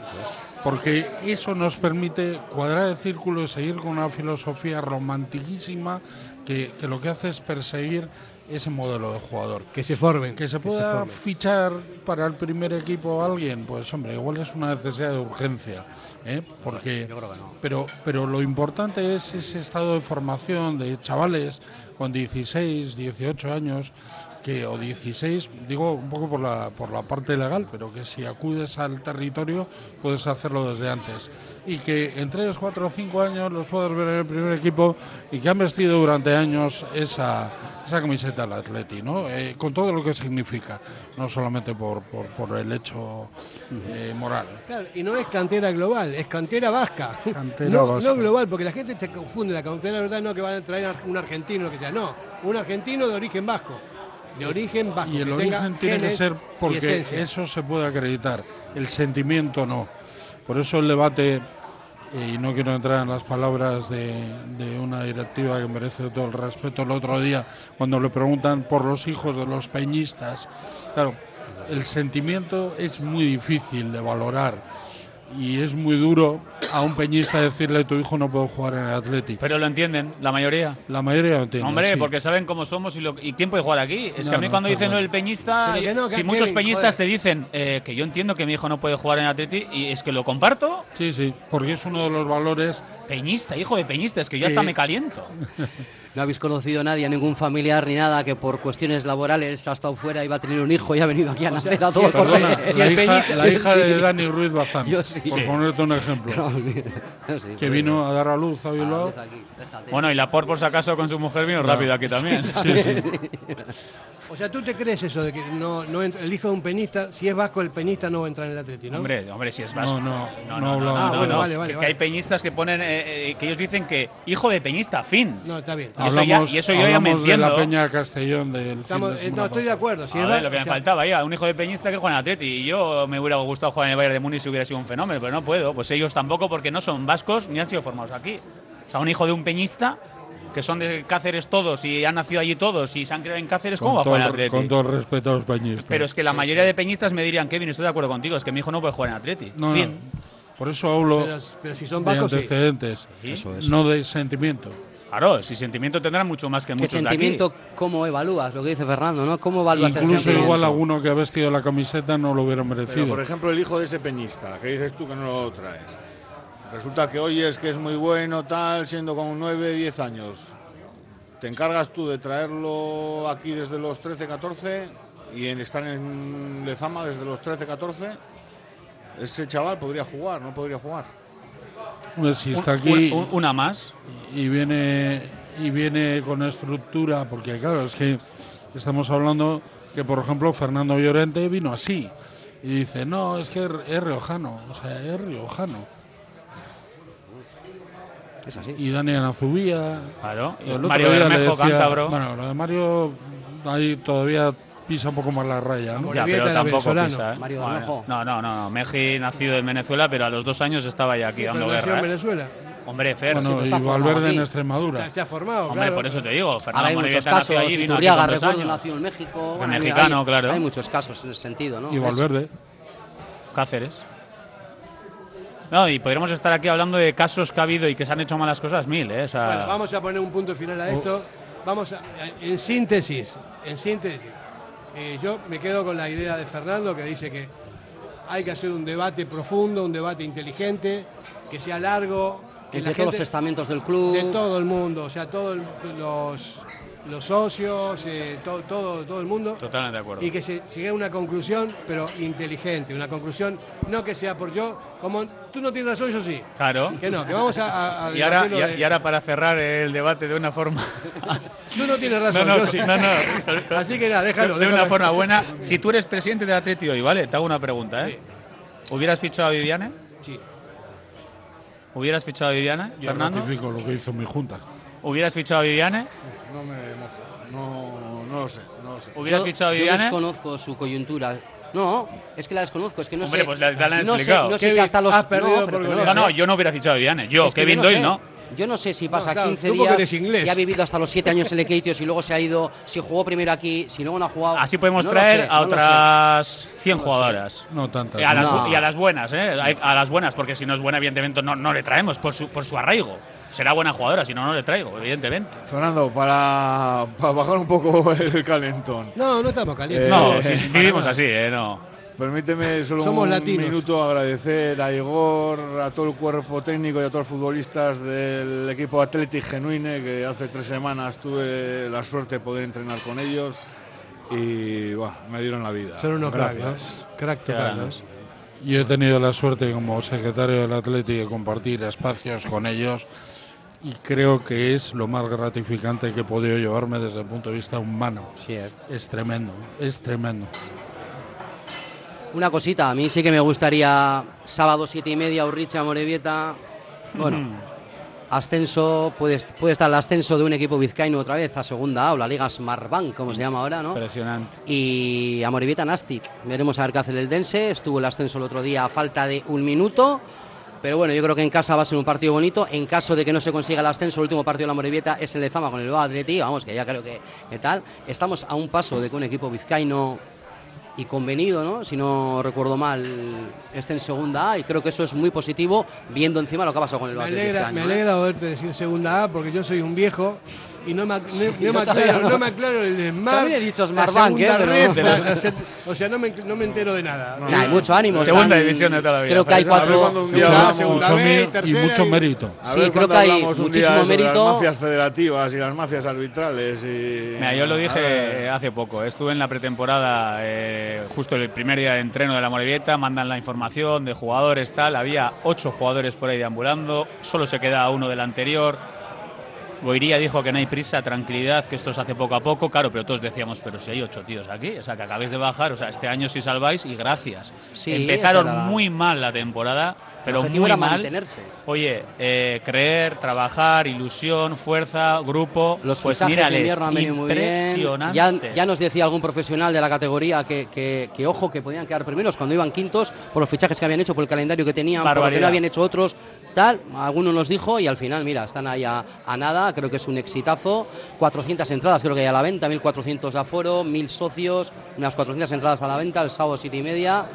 Porque eso nos permite cuadrar el círculo y seguir con una filosofía romantiquísima que, que lo que hace es perseguir ese modelo de jugador. Que se formen. Que se pueda fichar para el primer equipo a alguien, pues hombre, igual es una necesidad de urgencia, ¿eh? porque, pero, pero lo importante es ese estado de formación de chavales con 16, 18 años, que o 16, digo un poco por la por la parte legal, pero que si acudes al territorio puedes hacerlo desde antes y que en 3, 4 o 5 años los puedas ver en el primer equipo y que han vestido durante años esa esa camiseta del Atleti, ¿no? Eh, con todo lo que significa, no solamente por, por, por el hecho eh, moral. Claro, y no es cantera global, es cantera vasca. Cantera no, vasca. no global, porque la gente se confunde la cantera verdad, no que van a traer un argentino lo que sea, no, un argentino de origen vasco. De origen vasco. Y el que origen tiene que ser porque eso se puede acreditar, el sentimiento no. Por eso el debate, y no quiero entrar en las palabras de, de una directiva que merece todo el respeto el otro día, cuando le preguntan por los hijos de los peñistas, claro, el sentimiento es muy difícil de valorar y es muy duro a un peñista decirle tu hijo no puede jugar en el Atlético. Pero lo entienden, la mayoría. La mayoría lo entiende. Hombre, sí. porque saben cómo somos y, lo- y quién puede jugar aquí. Es No, que a mí no, cuando dicen lo bueno. del peñista, Pero que no, que si muchos peñistas joder. te dicen eh, que yo entiendo que mi hijo no puede jugar en Atleti y es que lo comparto, Sí, sí, porque es uno de los valores peñista, hijo de peñista, es que yo Que- hasta me caliento. no habéis conocido a nadie, a ningún familiar ni nada que por cuestiones laborales ha estado fuera y va a tener un hijo y ha venido aquí a nacer a todo Perdona, correr. la, hija, la hija de Sí. Dani Ruiz Bazán, Yo sí. por Sí. ponerte un ejemplo, sí, que vino a dar a luz a Bilbao. Bueno, y la por, por si acaso, con su mujer vino No. rápido aquí también. O sea, ¿tú te crees eso de que no, no entra- el hijo de un penista, si es vasco el penista no va a entrar en el Atleti, ¿no? Hombre, hombre, si es vasco. No, no, no, no. Ah, bueno, vale, vale, que, vale. hay peñistas que ponen, eh, eh, que ellos dicen que hijo de peñista, fin. No, está bien. Y eso ya- Hablamos, y eso yo ya me hablamos de la entiendo. Peña Castellón del Estamos- fin de eh, no, estoy de acuerdo. Si es lo que me sea, faltaba ya, un hijo de peñista que juega en Atleti. Y yo me hubiera gustado jugar en el Bayern de Múnich si hubiera sido un fenómeno, pero no puedo. Pues ellos tampoco porque no son vascos ni han sido formados aquí. O sea, un hijo de un peñista, que son de Cáceres todos y han nacido allí todos y se han criado en Cáceres, ¿cómo va a jugar en Atleti? con todo el respeto a los peñistas. Pero es que la mayoría de peñistas me dirían, Kevin, estoy de acuerdo contigo, es que mi hijo no puede jugar en Atleti. No, no. Por eso hablo Pero- pero si son de antecedentes, Sí. Eso es. no de sentimiento. Claro, si sentimiento tendrán mucho más que ¿Qué muchos de aquí. sentimiento, cómo evalúas? Lo que dice Fernando, ¿no? ¿Cómo evalúas el Incluso sentimiento? igual alguno que ha vestido la camiseta no lo hubiera Pero, merecido. por ejemplo, el hijo de ese peñista, que dices tú que no lo traes. Resulta que oyes que es muy bueno, tal, siendo con 9, 10 años. ¿Te encargas tú de traerlo aquí desde los 13, 14 y en estar en Lezama desde los 13, 14? Ese chaval podría jugar, no podría jugar. Hombre, si está aquí un- una más. y viene y viene con estructura, porque claro, es que estamos hablando que por ejemplo Fernando Llorente vino así y dice, no, es que es riojano, o sea, es riojano. Es así. Y Daniel Azubía. Claro. y Mario Bermejo, decía- cántabro. Bueno, lo de Mario ahí todavía pisa un poco más la raya, ¿no? Ya, pero tampoco pisa, ¿eh? Mario Bueno, Bermejo. No, no, no, no. Meji nacido en Venezuela, pero a los dos años estaba ya aquí pero dando nació en guerra. ¿eh? Venezuela. Hombre, Fer, Bueno, sí, y Valverde aquí. en Extremadura. Ya se ha formado, hombre, claro. por eso te digo. Ahora Fernando hay muchos casos. allí, vino Iturriaga, recuerdo, nació en México. Bueno, hay- mexicano, hay, claro. Hay muchos casos en ese sentido, ¿no? Y Valverde. Cáceres. No, y podríamos estar aquí hablando de casos que ha habido y que se han hecho malas cosas mil, ¿eh? O sea, Bueno, vamos a poner un punto final a esto. Vamos a, en síntesis, en síntesis, eh, yo me quedo con la idea de Fernando que dice que hay que hacer un debate profundo, un debate inteligente, que sea largo, que Entre la todos los estamentos del club. de todo el mundo, o sea, todos los, los socios, eh, todo, todo, todo el mundo. totalmente de acuerdo. Y que se llegue a una conclusión, pero inteligente, una conclusión no que sea por yo, como tú no tienes razón, yo sí. Claro. Que no, que vamos a, a Y ahora, y, de- y ahora para cerrar el debate de una forma. Tú no tienes razón, no, no, yo sí. no, no. Así que nada, déjalo. de una déjalo. forma buena. Si tú eres presidente de Atleti hoy, ¿vale? Te hago una pregunta, ¿eh? ¿Hubieras fichado a Viviane? Sí. ¿Hubieras fichado a Viviane, Yo Fernando? ratifico lo que hizo mi junta. ¿Hubieras fichado a Viviane? No me mojo, no, no lo sé, no lo sé. ¿Hubieras yo, fichado a yo Viviane? desconozco su coyuntura. No, es que la desconozco, es que no Hombre, sé. pues la- la han no sé, explicado. no sé si hasta los. has perdido no, no No, no, yo no hubiera fichado a Viviane. Yo, Es que Kevin yo Doyle, sé. no. Yo no sé si pasa claro, 15 tú porque días, eres inglés. si ha vivido hasta los 7 años en Lequeitios y luego se ha ido, si jugó primero aquí, si luego no ha jugado. Así podemos traer sé, a otras 100 jugadoras. No tantas. Y a, las, y a las buenas, ¿eh? A, a las buenas, porque si no es buena, evidentemente no, no le traemos por su, por su arraigo. Será buena jugadora, si no, no le traigo, evidentemente. Fernando, para, para bajar un poco el calentón. No, no estamos calientes. Eh, No, eh, si vivimos así, ¿eh? No. Permíteme solo Somos un latinos. minuto agradecer a Igor, a todo el cuerpo técnico y a todos los futbolistas del equipo Athletic Genuine, que hace tres semanas tuve la suerte de poder entrenar con ellos y bueno, me dieron la vida. Son unos cracks. Crack Qué total, ¿no? ganas. Yo he tenido la suerte como secretario del Atlético de compartir espacios con ellos y creo que es lo más gratificante que he podido llevarme desde el punto de vista humano. Sí, es. Es tremendo, es tremendo. Una cosita, a mí sí que me gustaría sábado siete y media, Urricha, Morevieta. Bueno, ascenso, puede, puede estar el ascenso de un equipo vizcaíno otra vez a segunda A o la Liga Smartbank, como se llama ahora, ¿no? Impresionante. Y a Morevieta Nastic. Veremos a ver qué hace el Eldense. Estuvo el ascenso el otro día a falta de un minuto. Pero bueno, yo creo que en casa va a ser un partido bonito. En caso de que no se consiga el ascenso, el último partido de la Morevieta es el de Zama con el Bilbao Atleti. Vamos, que ya creo que, que tal. Estamos a un paso de que un equipo vizcaíno y convenido, ¿no? Si no recuerdo mal, esté en segunda A y creo que eso es muy positivo viendo encima lo que ha pasado con el Me Bilbao Athletic alegra, este me año, ¿eh? alegra oírte decir segunda A porque yo soy un viejo y no me, ac- no- no me aclaro, no me aclaro el Smart. También he dicho la Smartbank, segunda ¿eh? La- la o sea, no me, no me entero de nada. Hay mucho ánimo. Segunda están- división de toda la vida. Creo que hay cuatro. y mucho mérito. Sí, creo que hay muchísimo mérito. Las mafias federativas y las mafias arbitrales. Y... Mira, yo lo dije hace poco. Estuve en la pretemporada, eh, justo el primer día de entreno de la Morevieta. Mandan la información de jugadores, tal. Había ocho jugadores por ahí deambulando. Solo se queda uno del anterior. Boiría dijo que no hay prisa, tranquilidad, que esto se hace poco a poco. Claro, pero todos decíamos, pero si hay ocho tíos aquí, o sea, que acabéis de bajar, o sea, este año si salváis y gracias. Sí, Empezaron era muy mal la temporada, pero muy era mal. mantenerse. Oye, eh, creer, trabajar, ilusión, fuerza, grupo. Los pues de invierno han venido muy bien. Ya, ya nos decía algún profesional de la categoría que, que- que, ojo, que podían quedar primeros cuando iban quintos por los fichajes que habían hecho, por el calendario que tenían, por lo que Barbaridad. no habían hecho otros, tal. Algunos nos dijo y al final, mira, están ahí a, a nada. Creo que es un exitazo. 400 entradas, creo que hay a la venta, 1.400 de aforo, 1.000 socios, unas 400 entradas a la venta el sábado 7 y media.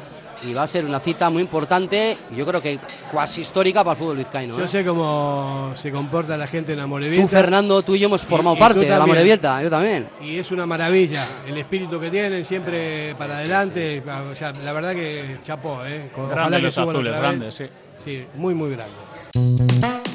Y va a ser una cita muy importante, y yo creo que cuasi histórica para el fútbol vizcaíno. Yo ¿eh? sé cómo se comporta la gente en la Tú, Morevieta. Fernando, tú y yo hemos formado y parte tú de la. Morevieta, yo también. Y es una maravilla el espíritu que tienen, siempre para adelante. O sea, la verdad que chapó, ¿eh? Ojalá Grandes que los azules, grandes, sí. Sí, muy, muy grandes.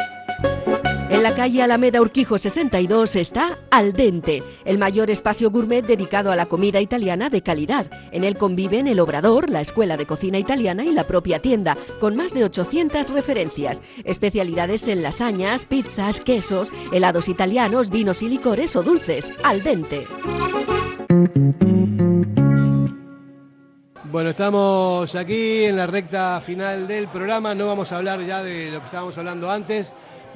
En la calle Alameda Urquijo 62 está Al Dente, el mayor espacio gourmet dedicado a la comida italiana de calidad. En él conviven el Obrador, la Escuela de Cocina Italiana y la propia tienda, con más de 800 referencias. Especialidades en lasañas, pizzas, quesos, helados italianos, vinos y licores o dulces. Al Dente. Bueno, estamos aquí en la recta final del programa. No vamos a hablar ya de lo que estábamos hablando antes,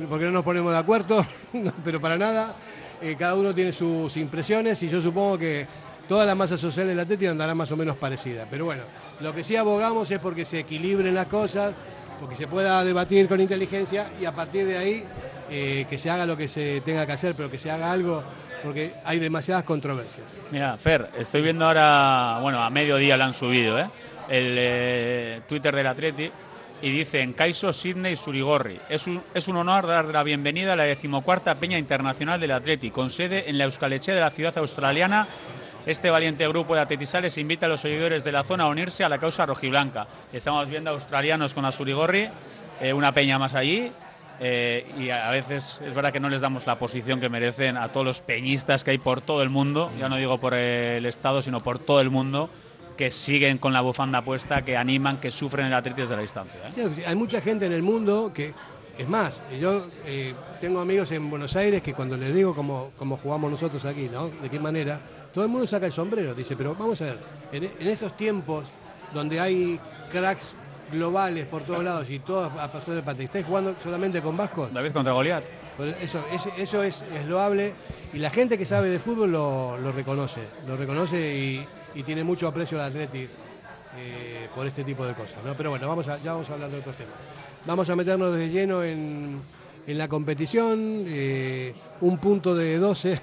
porque no nos ponemos de acuerdo, pero para nada. Eh, cada uno tiene sus impresiones y yo supongo que toda la masa social del Atlético andará más o menos parecida. Pero bueno, lo que sí abogamos es porque se equilibren las cosas, porque se pueda debatir con inteligencia y a partir de ahí eh, que se haga lo que se tenga que hacer, pero que se haga algo porque hay demasiadas controversias. Mira, Fer, estoy viendo ahora, bueno, a mediodía lo han subido, ¿eh? El eh, Twitter del Atleti y dicen Caiso, Sidney, Surigorri. Es un, es un honor dar la bienvenida a la decimocuarta Peña Internacional del Atleti, con sede en la Euskaleche de la ciudad australiana. Este valiente grupo de atletisales invita a los seguidores de la zona a unirse a la causa rojiblanca. Estamos viendo australianos con la Surigorri, eh, una peña más allí, eh, y a veces es verdad que no les damos la posición que merecen a todos los peñistas que hay por todo el mundo, ya no digo por el Estado, sino por todo el mundo, que siguen con la bufanda puesta, que animan, que sufren el atleti desde la distancia. ¿eh? Sí, Hay mucha gente en el mundo que, es más, yo eh, tengo amigos en Buenos Aires que cuando les digo cómo, cómo jugamos nosotros aquí, ¿no? De qué manera, todo el mundo saca el sombrero, dice, pero vamos a ver, en, en estos tiempos donde hay cracks globales por todos lados y todos a pasar de pata, ¿estáis jugando solamente con vascos? David contra Goliat. Eso, es, eso es, es loable y la gente que sabe de fútbol lo, lo reconoce, lo reconoce y, y tiene mucho aprecio al Atleti. Eh, por este tipo de cosas. ¿no? Pero bueno, vamos a, ya vamos a hablar de otros temas. Vamos a meternos de lleno en, en la competición, eh, un punto de 12,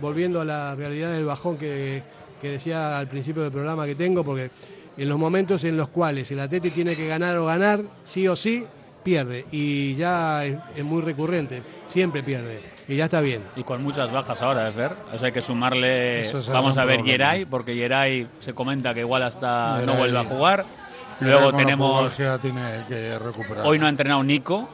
volviendo a la realidad del bajón que, que decía al principio del programa que tengo, porque en los momentos en los cuales el Atleti tiene que ganar o ganar, sí o sí, pierde. Y ya es, es muy recurrente, siempre pierde. Y ya está bien. Y con muchas bajas ahora, de Fer. O sea, hay que sumarle. Vamos a ver. Geray, porque Geray se comenta que igual hasta no vuelve a jugar. Luego tenemos. tiene que recuperar. Hoy no ha entrenado Nico,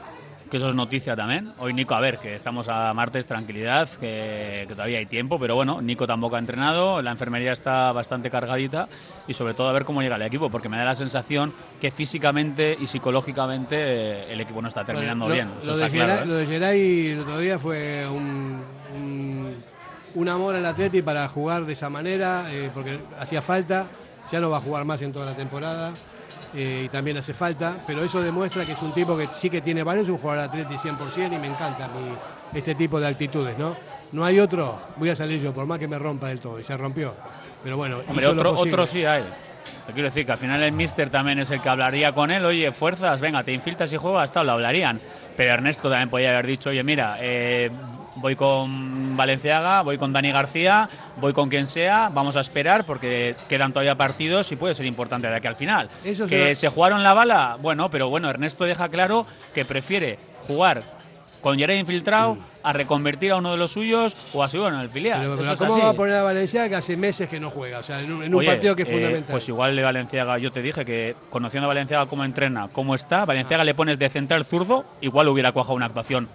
que eso es noticia también. Hoy Nico, a ver, que estamos a martes, tranquilidad, que, que todavía hay tiempo, pero bueno, Nico tampoco ha entrenado, la enfermería está bastante cargadita y sobre todo a ver cómo llega el equipo, porque me da la sensación que físicamente y psicológicamente eh, el equipo no está terminando Bueno, bien. lo, de claro, Geray, ¿eh? lo de Geray el otro día fue un, un, un amor al Atleti para jugar de esa manera, eh, porque hacía falta, ya no va a jugar más en toda la temporada. Eh, y también hace falta, pero eso demuestra que es un tipo que sí que tiene valor, es un jugador Atleti 100% y me encanta este tipo de actitudes, ¿no? No hay otro, voy a salir yo, por más que me rompa del todo, y se rompió. Pero bueno, Hombre, hizo lo otro, otro sí hay. Te quiero decir que al final el Mister también es el que hablaría con él. Oye, fuerzas, venga, te infiltras y juegas, tal, lo hablarían. Pero Ernesto también podía haber dicho, oye, mira, eh, voy con Valenciaga, voy con Dani García, voy con quien sea, vamos a esperar porque quedan todavía partidos y puede ser importante de aquí al final. Eso que se jugaron la bala, bueno, pero bueno, Ernesto deja claro que prefiere jugar con Yeray infiltrado a reconvertir a uno de los suyos o a su en el filial. Pero, pero ¿cómo así. va a poner a Valencia que hace meses que no juega? O sea, en un, en un Oye, partido que es eh, fundamental. pues igual de Valenciaga, yo te dije que conociendo a Valenciaga cómo entrena, cómo está, Valenciaga le pones de central zurdo, igual hubiera cuajado una actuación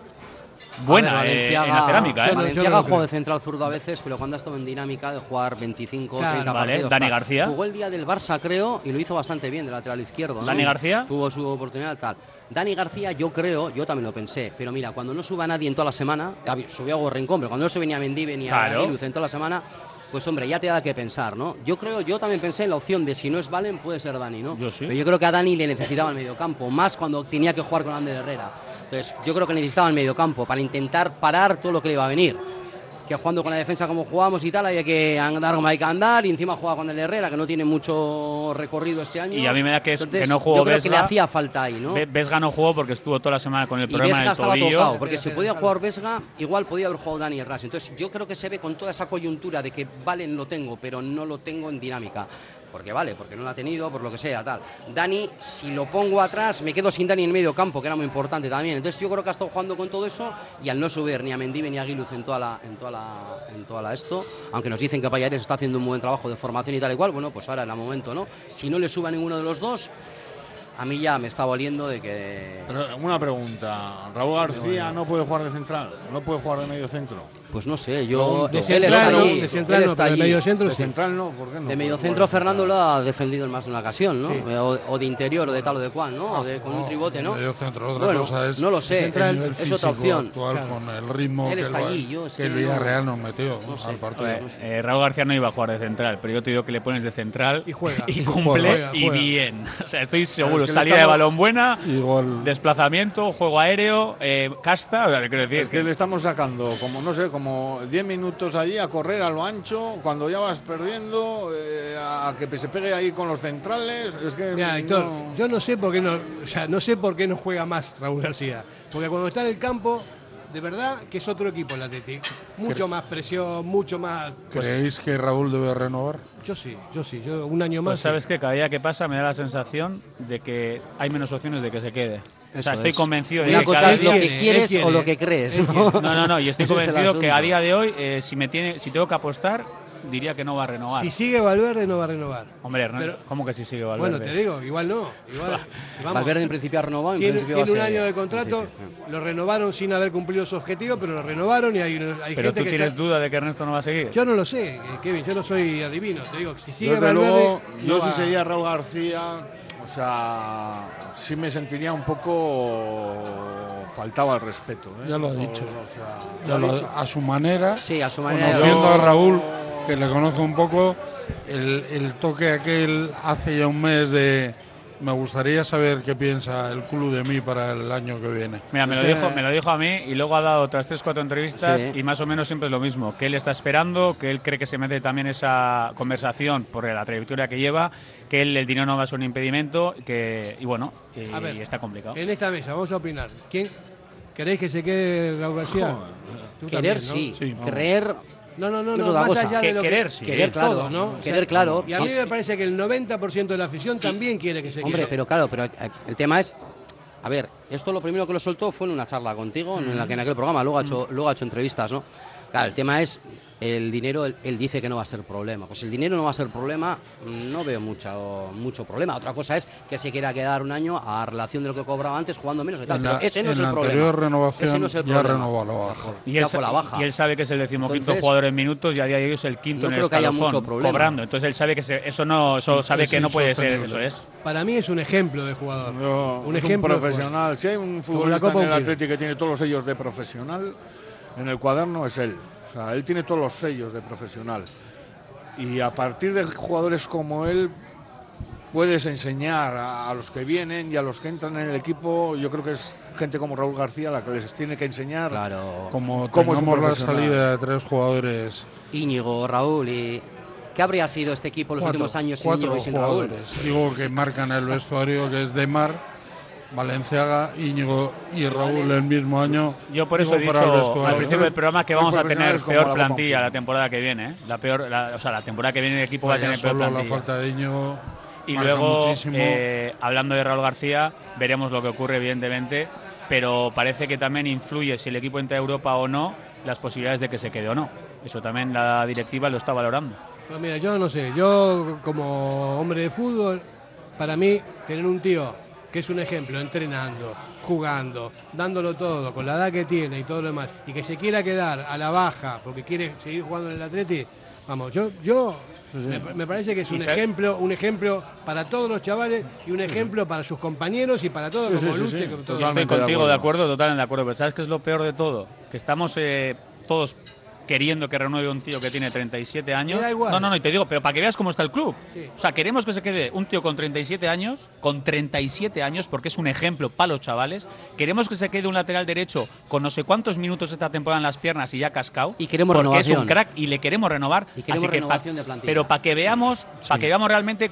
buena ver, eh, en la cerámica. ¿eh? Valenciaga juega de central zurdo a veces, pero cuando ha estado en dinámica de jugar 25 Claro, 30 vale, partidos. Dani tal. García. Jugó el día del Barça, creo, y lo hizo bastante bien de lateral izquierdo. ¿no? Dani García. Tuvo su oportunidad, tal. Dani García, yo creo, yo también lo pensé, pero mira, cuando no suba nadie en toda la semana, subió a Gorrincón, pero cuando no sube ni a Mendive ni a Claro. En toda la semana, pues hombre, ya te da que pensar, ¿no? Yo creo, yo también pensé en la opción de si no es Valen, puede ser Dani, ¿no? Yo sí. Pero yo creo que a Dani le necesitaba el mediocampo, más cuando tenía que jugar con Ander Herrera. Entonces, yo creo que necesitaba el mediocampo para intentar parar todo lo que le iba a venir. Que jugando con la defensa como jugamos y tal, había que andar como hay que andar, y encima juega con el Herrera, que no tiene mucho recorrido este año. Y a mí me da que, es, Entonces, que no jugó Yo creo que le hacía falta ahí, ¿no? Ve- Vesga no jugó porque estuvo toda la semana con el Y problema Vesga del estaba tobillo. tocado, porque si podía jugar Vesga, igual podía haber jugado Dani atrás. Entonces yo creo que se ve con toda esa coyuntura de que Valen lo tengo, pero no lo tengo en dinámica. Porque vale, porque no lo ha tenido, por lo que sea, tal. Dani, si lo pongo atrás, me quedo sin Dani en medio campo, que era muy importante también. Entonces yo creo que ha estado jugando con todo eso y al no subir ni a Mendive ni a Aguiluz en toda la, en toda la, en toda la esto, aunque nos dicen que Payares está haciendo un buen trabajo de formación y tal y cual, bueno, pues ahora era el momento, ¿no? Si no le sube a ninguno de los dos, a mí ya me está valiendo de que Pero una pregunta, Raúl García no puede jugar de central, no puede jugar de medio centro. Pues no sé, yo. De él central no, de central él no, de medio centro De central no, ¿por qué no? De medio centro de Fernando lo ha defendido en más de una ocasión, ¿no? Sí. O, o de interior o de tal o de cual, ¿no? O de, con un tribote, ¿no? medio centro. Otra Bueno, cosa es no lo sé, es otra opción. actual Claro. con el ritmo Él que, está allí, yo es que que el no- Villarreal nos metió no sé. al partido. Eh, eh, Raúl García no iba a jugar de central, pero yo te digo que le pones de central Y juega. y cumple juega, y juega. bien. O sea, estoy seguro. es que le Salida de balón buena, Igual. desplazamiento, juego aéreo, eh, casta. O sea, quiero decir Es que le estamos sacando como, no sé, como 10 minutos allí a correr a lo ancho, cuando ya vas perdiendo, eh, a que se pegue ahí con los centrales. Es que Mira, Héctor, yo no sé por qué no, o sea, no sé por qué no juega más Raúl García. Porque cuando está en el campo, de verdad que es otro equipo el Atlético. Mucho más presión, mucho más. ¿Creéis que Raúl debe renovar? Yo sí, yo sí, yo un año más. Pues sabes que cada día que pasa me da la sensación de que hay menos opciones de que se quede. O sea, estoy es. convencido de Una que cosa es lo que quiere, quieres o lo que crees. ¿no? No, no, no, y estoy es convencido que a día de hoy, eh, si me tiene, si tengo que apostar, diría que no va a renovar. Si sigue Valverde, no va a renovar. Hombre, Ernesto, Pero- ¿cómo que si sigue Valverde? Bueno, te digo, igual no. Igual, vamos. Valverde en principio ha renovado, en Tiene, principio tiene un año de contrato, principio, lo renovaron sin haber cumplido su objetivo, pero lo renovaron y hay, hay Pero gente tú que tienes está- duda de que Ernesto no va a seguir. Yo no lo sé, eh, Kevin, yo no soy adivino. Te digo, si sigue Desde Valverde, luego, no yo va- si sería Raúl García, o sea, sí me sentiría un poco faltaba el respeto. ¿eh? Ya lo ha dicho. o sea, Ya lo ha lo- dicho. a su manera, Sí, a su manera. conociendo Yo- a Raúl, que le conozco un poco, el, el toque aquel hace ya un mes de, me gustaría saber qué piensa el club de mí para el año que viene. Mira, me lo, dijo, me lo dijo a mí y luego ha dado otras tres, cuatro entrevistas Sí. y más o menos siempre es lo mismo, que él está esperando, que él cree que se mete también esa conversación por la trayectoria que lleva, que él, el dinero no va a ser un impedimento, que, y bueno, y, A ver, y está complicado. En esta mesa, vamos a opinar. ¿Quién queréis que se quede Raúl García? Querer también, ¿no? sí, creer No, no, no, no más cosa. allá de lo querer, que sí. Querer, claro. todo, ¿no? O Querer, claro, Y a mí sí. me parece que el 90% de la afición también quiere que se Hombre, quede. pero claro, pero el, el tema es. A ver, esto lo primero que lo soltó fue en una charla contigo, en, la que en aquel programa, luego ha, hecho, luego ha hecho entrevistas, ¿no? Claro, el tema es el dinero, él, él dice que no va a ser problema. Pues el dinero no va a ser problema, no veo mucho, mucho problema. Otra cosa es que se quiera quedar un año a relación de lo que cobraba antes jugando menos y tal. En pero la- ese no es en el la problema. anterior renovación Ese no es el ya problema. renovó a la baja. Y él, la baja. y él sabe que es el decimoquinto Entonces, jugador en minutos y a día de hoy es el quinto no en el creo que haya mucho problema. cobrando. Entonces él sabe que se- eso no, eso sabe Es que no puede ser, eso es. Para mí es un ejemplo de jugador. un es ejemplo de profesional. Si hay un futbolista en el. Atlético que tiene todos los sellos de profesional, en el cuaderno es él. O sea, él tiene todos los sellos de profesional. Y a partir de jugadores como él, puedes enseñar a, a los que vienen y a los que entran en el equipo. Yo creo que es gente como Raúl García la que les tiene que enseñar Como cómo es un tengamos la salida de tres jugadores, Íñigo, Raúl y. ¿Qué habría sido este equipo los cuatro, últimos años sin cuatro Íñigo y sin Raúl? jugadores, digo que marcan el vestuario, que es Demar, Valenciaga, Íñigo y Raúl el mismo año. Yo por eso he dicho al principio del programa que vamos a tener peor la plantilla la temporada que viene. ¿eh? La peor, la- o sea, la temporada que viene el equipo va a tener peor la plantilla. falta de Íñigo Y luego, eh, hablando de Raúl García, veremos lo que ocurre, evidentemente, pero parece que también influye si el equipo entra a Europa o no, las posibilidades de que se quede o no. Eso también la directiva lo está valorando. Pues mira, yo no sé, yo como hombre de fútbol, para mí tener un tío que es un ejemplo, entrenando, jugando, dándolo todo, con la edad que tiene y todo lo demás, y que se quiera quedar a la baja porque quiere seguir jugando en el Atleti, vamos, yo, yo me, me parece que es un ejemplo, un ejemplo para todos los chavales y un ejemplo para sus compañeros y para todos Sí, como sí, sí, Luche, todos. Estoy contigo de acuerdo, totalmente de acuerdo. Pero ¿sabes qué es lo peor de todo? Que estamos eh, todos queriendo que renueve un tío que tiene 37 años. Me da igual. No, no, no, y te digo, pero para que veas cómo está el club. Sí. O sea, queremos que se quede un tío con 37 años, con 37 años, porque es un ejemplo para los chavales. Queremos que se quede un lateral derecho con no sé cuántos minutos esta temporada en las piernas y ya cascado. Y queremos porque es renovación. un crack y le queremos renovar. Y queremos Así que pa- renovación de plantilla. pero para que veamos, para que veamos realmente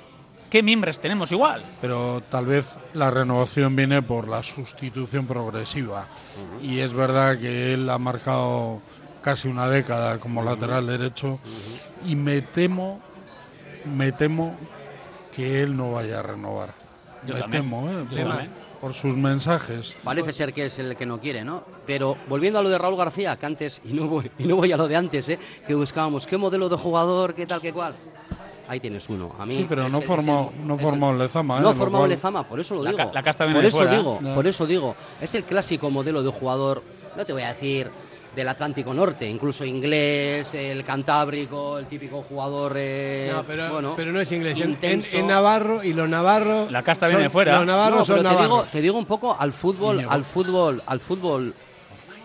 qué mimbres tenemos igual. pero tal vez la renovación viene por la sustitución progresiva. Y es verdad que él ha marcado casi una década como lateral derecho y me temo, me temo que él no vaya a renovar. Yo me también. temo, ¿eh? Por, sus mensajes. Parece ser que es el que no quiere, ¿no? Pero volviendo a lo de Raúl García, que antes, y no voy, y no voy a lo de antes, ¿eh? que buscábamos qué modelo de jugador, qué tal, qué cual. Ahí tienes uno. A mí Sí, pero no formó, no formó Lezama. ¿eh? No cual- Lezama, por eso lo La digo. ca- la casta viene por eso fuera, digo, por eso digo. Es el clásico modelo de jugador, no te voy a decir del Atlántico Norte, incluso inglés, el cantábrico, el típico jugador. eh, No, pero, bueno, pero no es inglés. En, en- intenso. en Navarro y los navarros. La casta son- viene de fuera. Los navarros No, son pero te navarros. digo, te digo un poco al fútbol, al fútbol, al fútbol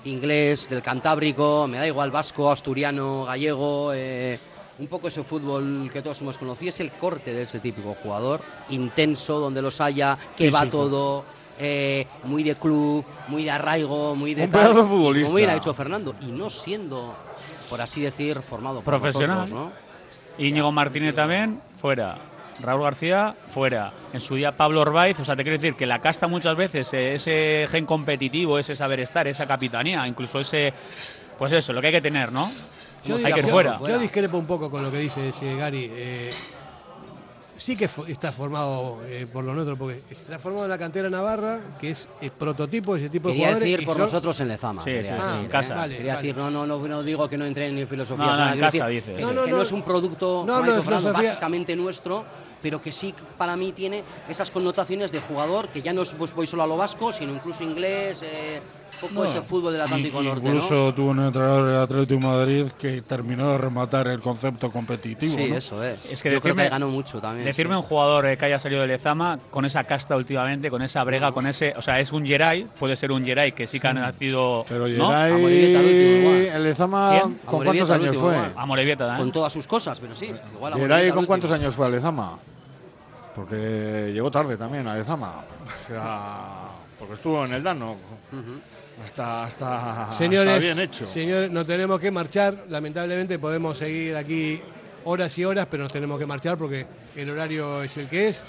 inglés, del Cantábrico, me da igual vasco, asturiano, gallego, eh, un poco ese fútbol que todos hemos conocido, es el corte de ese típico jugador, intenso, donde los haya, que va todo, eh, muy de club, muy de arraigo, muy de Un tal, pedazo futbolista. Como bien ha dicho Fernando, y no siendo, por así decir, formado por Profesional. nosotros, ¿no? Íñigo Martínez también, fuera. Raúl García, fuera. En su día Pablo Orbaiz, o sea, te quiero decir que la casta muchas veces, eh, ese gen competitivo, ese saber estar, esa capitanía, incluso ese, pues eso, lo que hay que tener, ¿no? Yo, hay que ir fuera. yo discrepo un poco con lo que dice ese Gary. eh, sí que está formado eh, por lo nuestro, porque está formado en la cantera navarra, que es el prototipo de ese tipo de Quería jugadores. decir y por son- nosotros en Lezama. Sí, quería decir, en ¿eh? casa. Vale, Quería vale. decir, no, no, no, no digo que no entren ni en filosofía. No, en casa decir dices. Que, No, no, que no. no es un producto filosofía. básicamente nuestro, pero que sí para mí tiene esas connotaciones de jugador que ya no es, pues, voy solo a lo vasco, sino incluso inglés, eh, un poco No, ese fútbol del Atlántico y- Norte, Incluso ¿no? tuvo un entrenador del Atlético de Madrid que terminó de rematar el concepto competitivo. Sí, ¿no? eso es. Es que Yo creo que ganó mucho también. Decirme sí. un jugador eh, que haya salido de Lezama con esa casta últimamente, con esa brega, con ese, o sea, es un Geray, puede ser un Geray que sí que ha nacido, Pero ¿no? Geray, el Lezama, ¿Quién? ¿con cuántos años último, fue? A Morevieta, ¿eh? Con todas sus cosas, pero sí. Igual a Geray, ¿con cuántos años fue a Lezama? porque llegó tarde también a Lezama. O sea, porque estuvo en el Dano. Hasta, hasta, Señores, hasta bien hecho. señores, nos tenemos que marchar. Lamentablemente podemos seguir aquí horas y horas, pero nos tenemos que marchar porque el horario es el que es.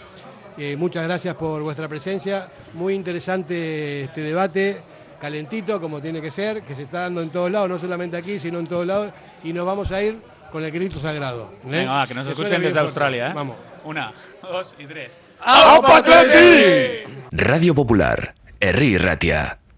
Eh, muchas gracias por vuestra presencia. Muy interesante este debate, calentito como tiene que ser, que se está dando en todos lados, no solamente aquí, sino en todos lados. Y nos vamos a ir con el grito sagrado. ¿eh? Venga, va, que nos escuchen desde. Australia, ¿eh? Vamos. Una, dos y tres. Radio Popular, Herri Ratia,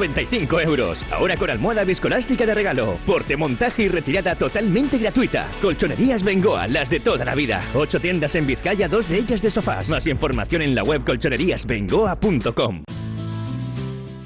395 euros. Ahora con almohada viscoelástica de regalo. Porte, montaje y retirada totalmente gratuita. Colchonerías Bengoa, las de toda la vida. Ocho tiendas en Vizcaya, dos de ellas de sofás. Más información en la web colchoneríasbengoa.com.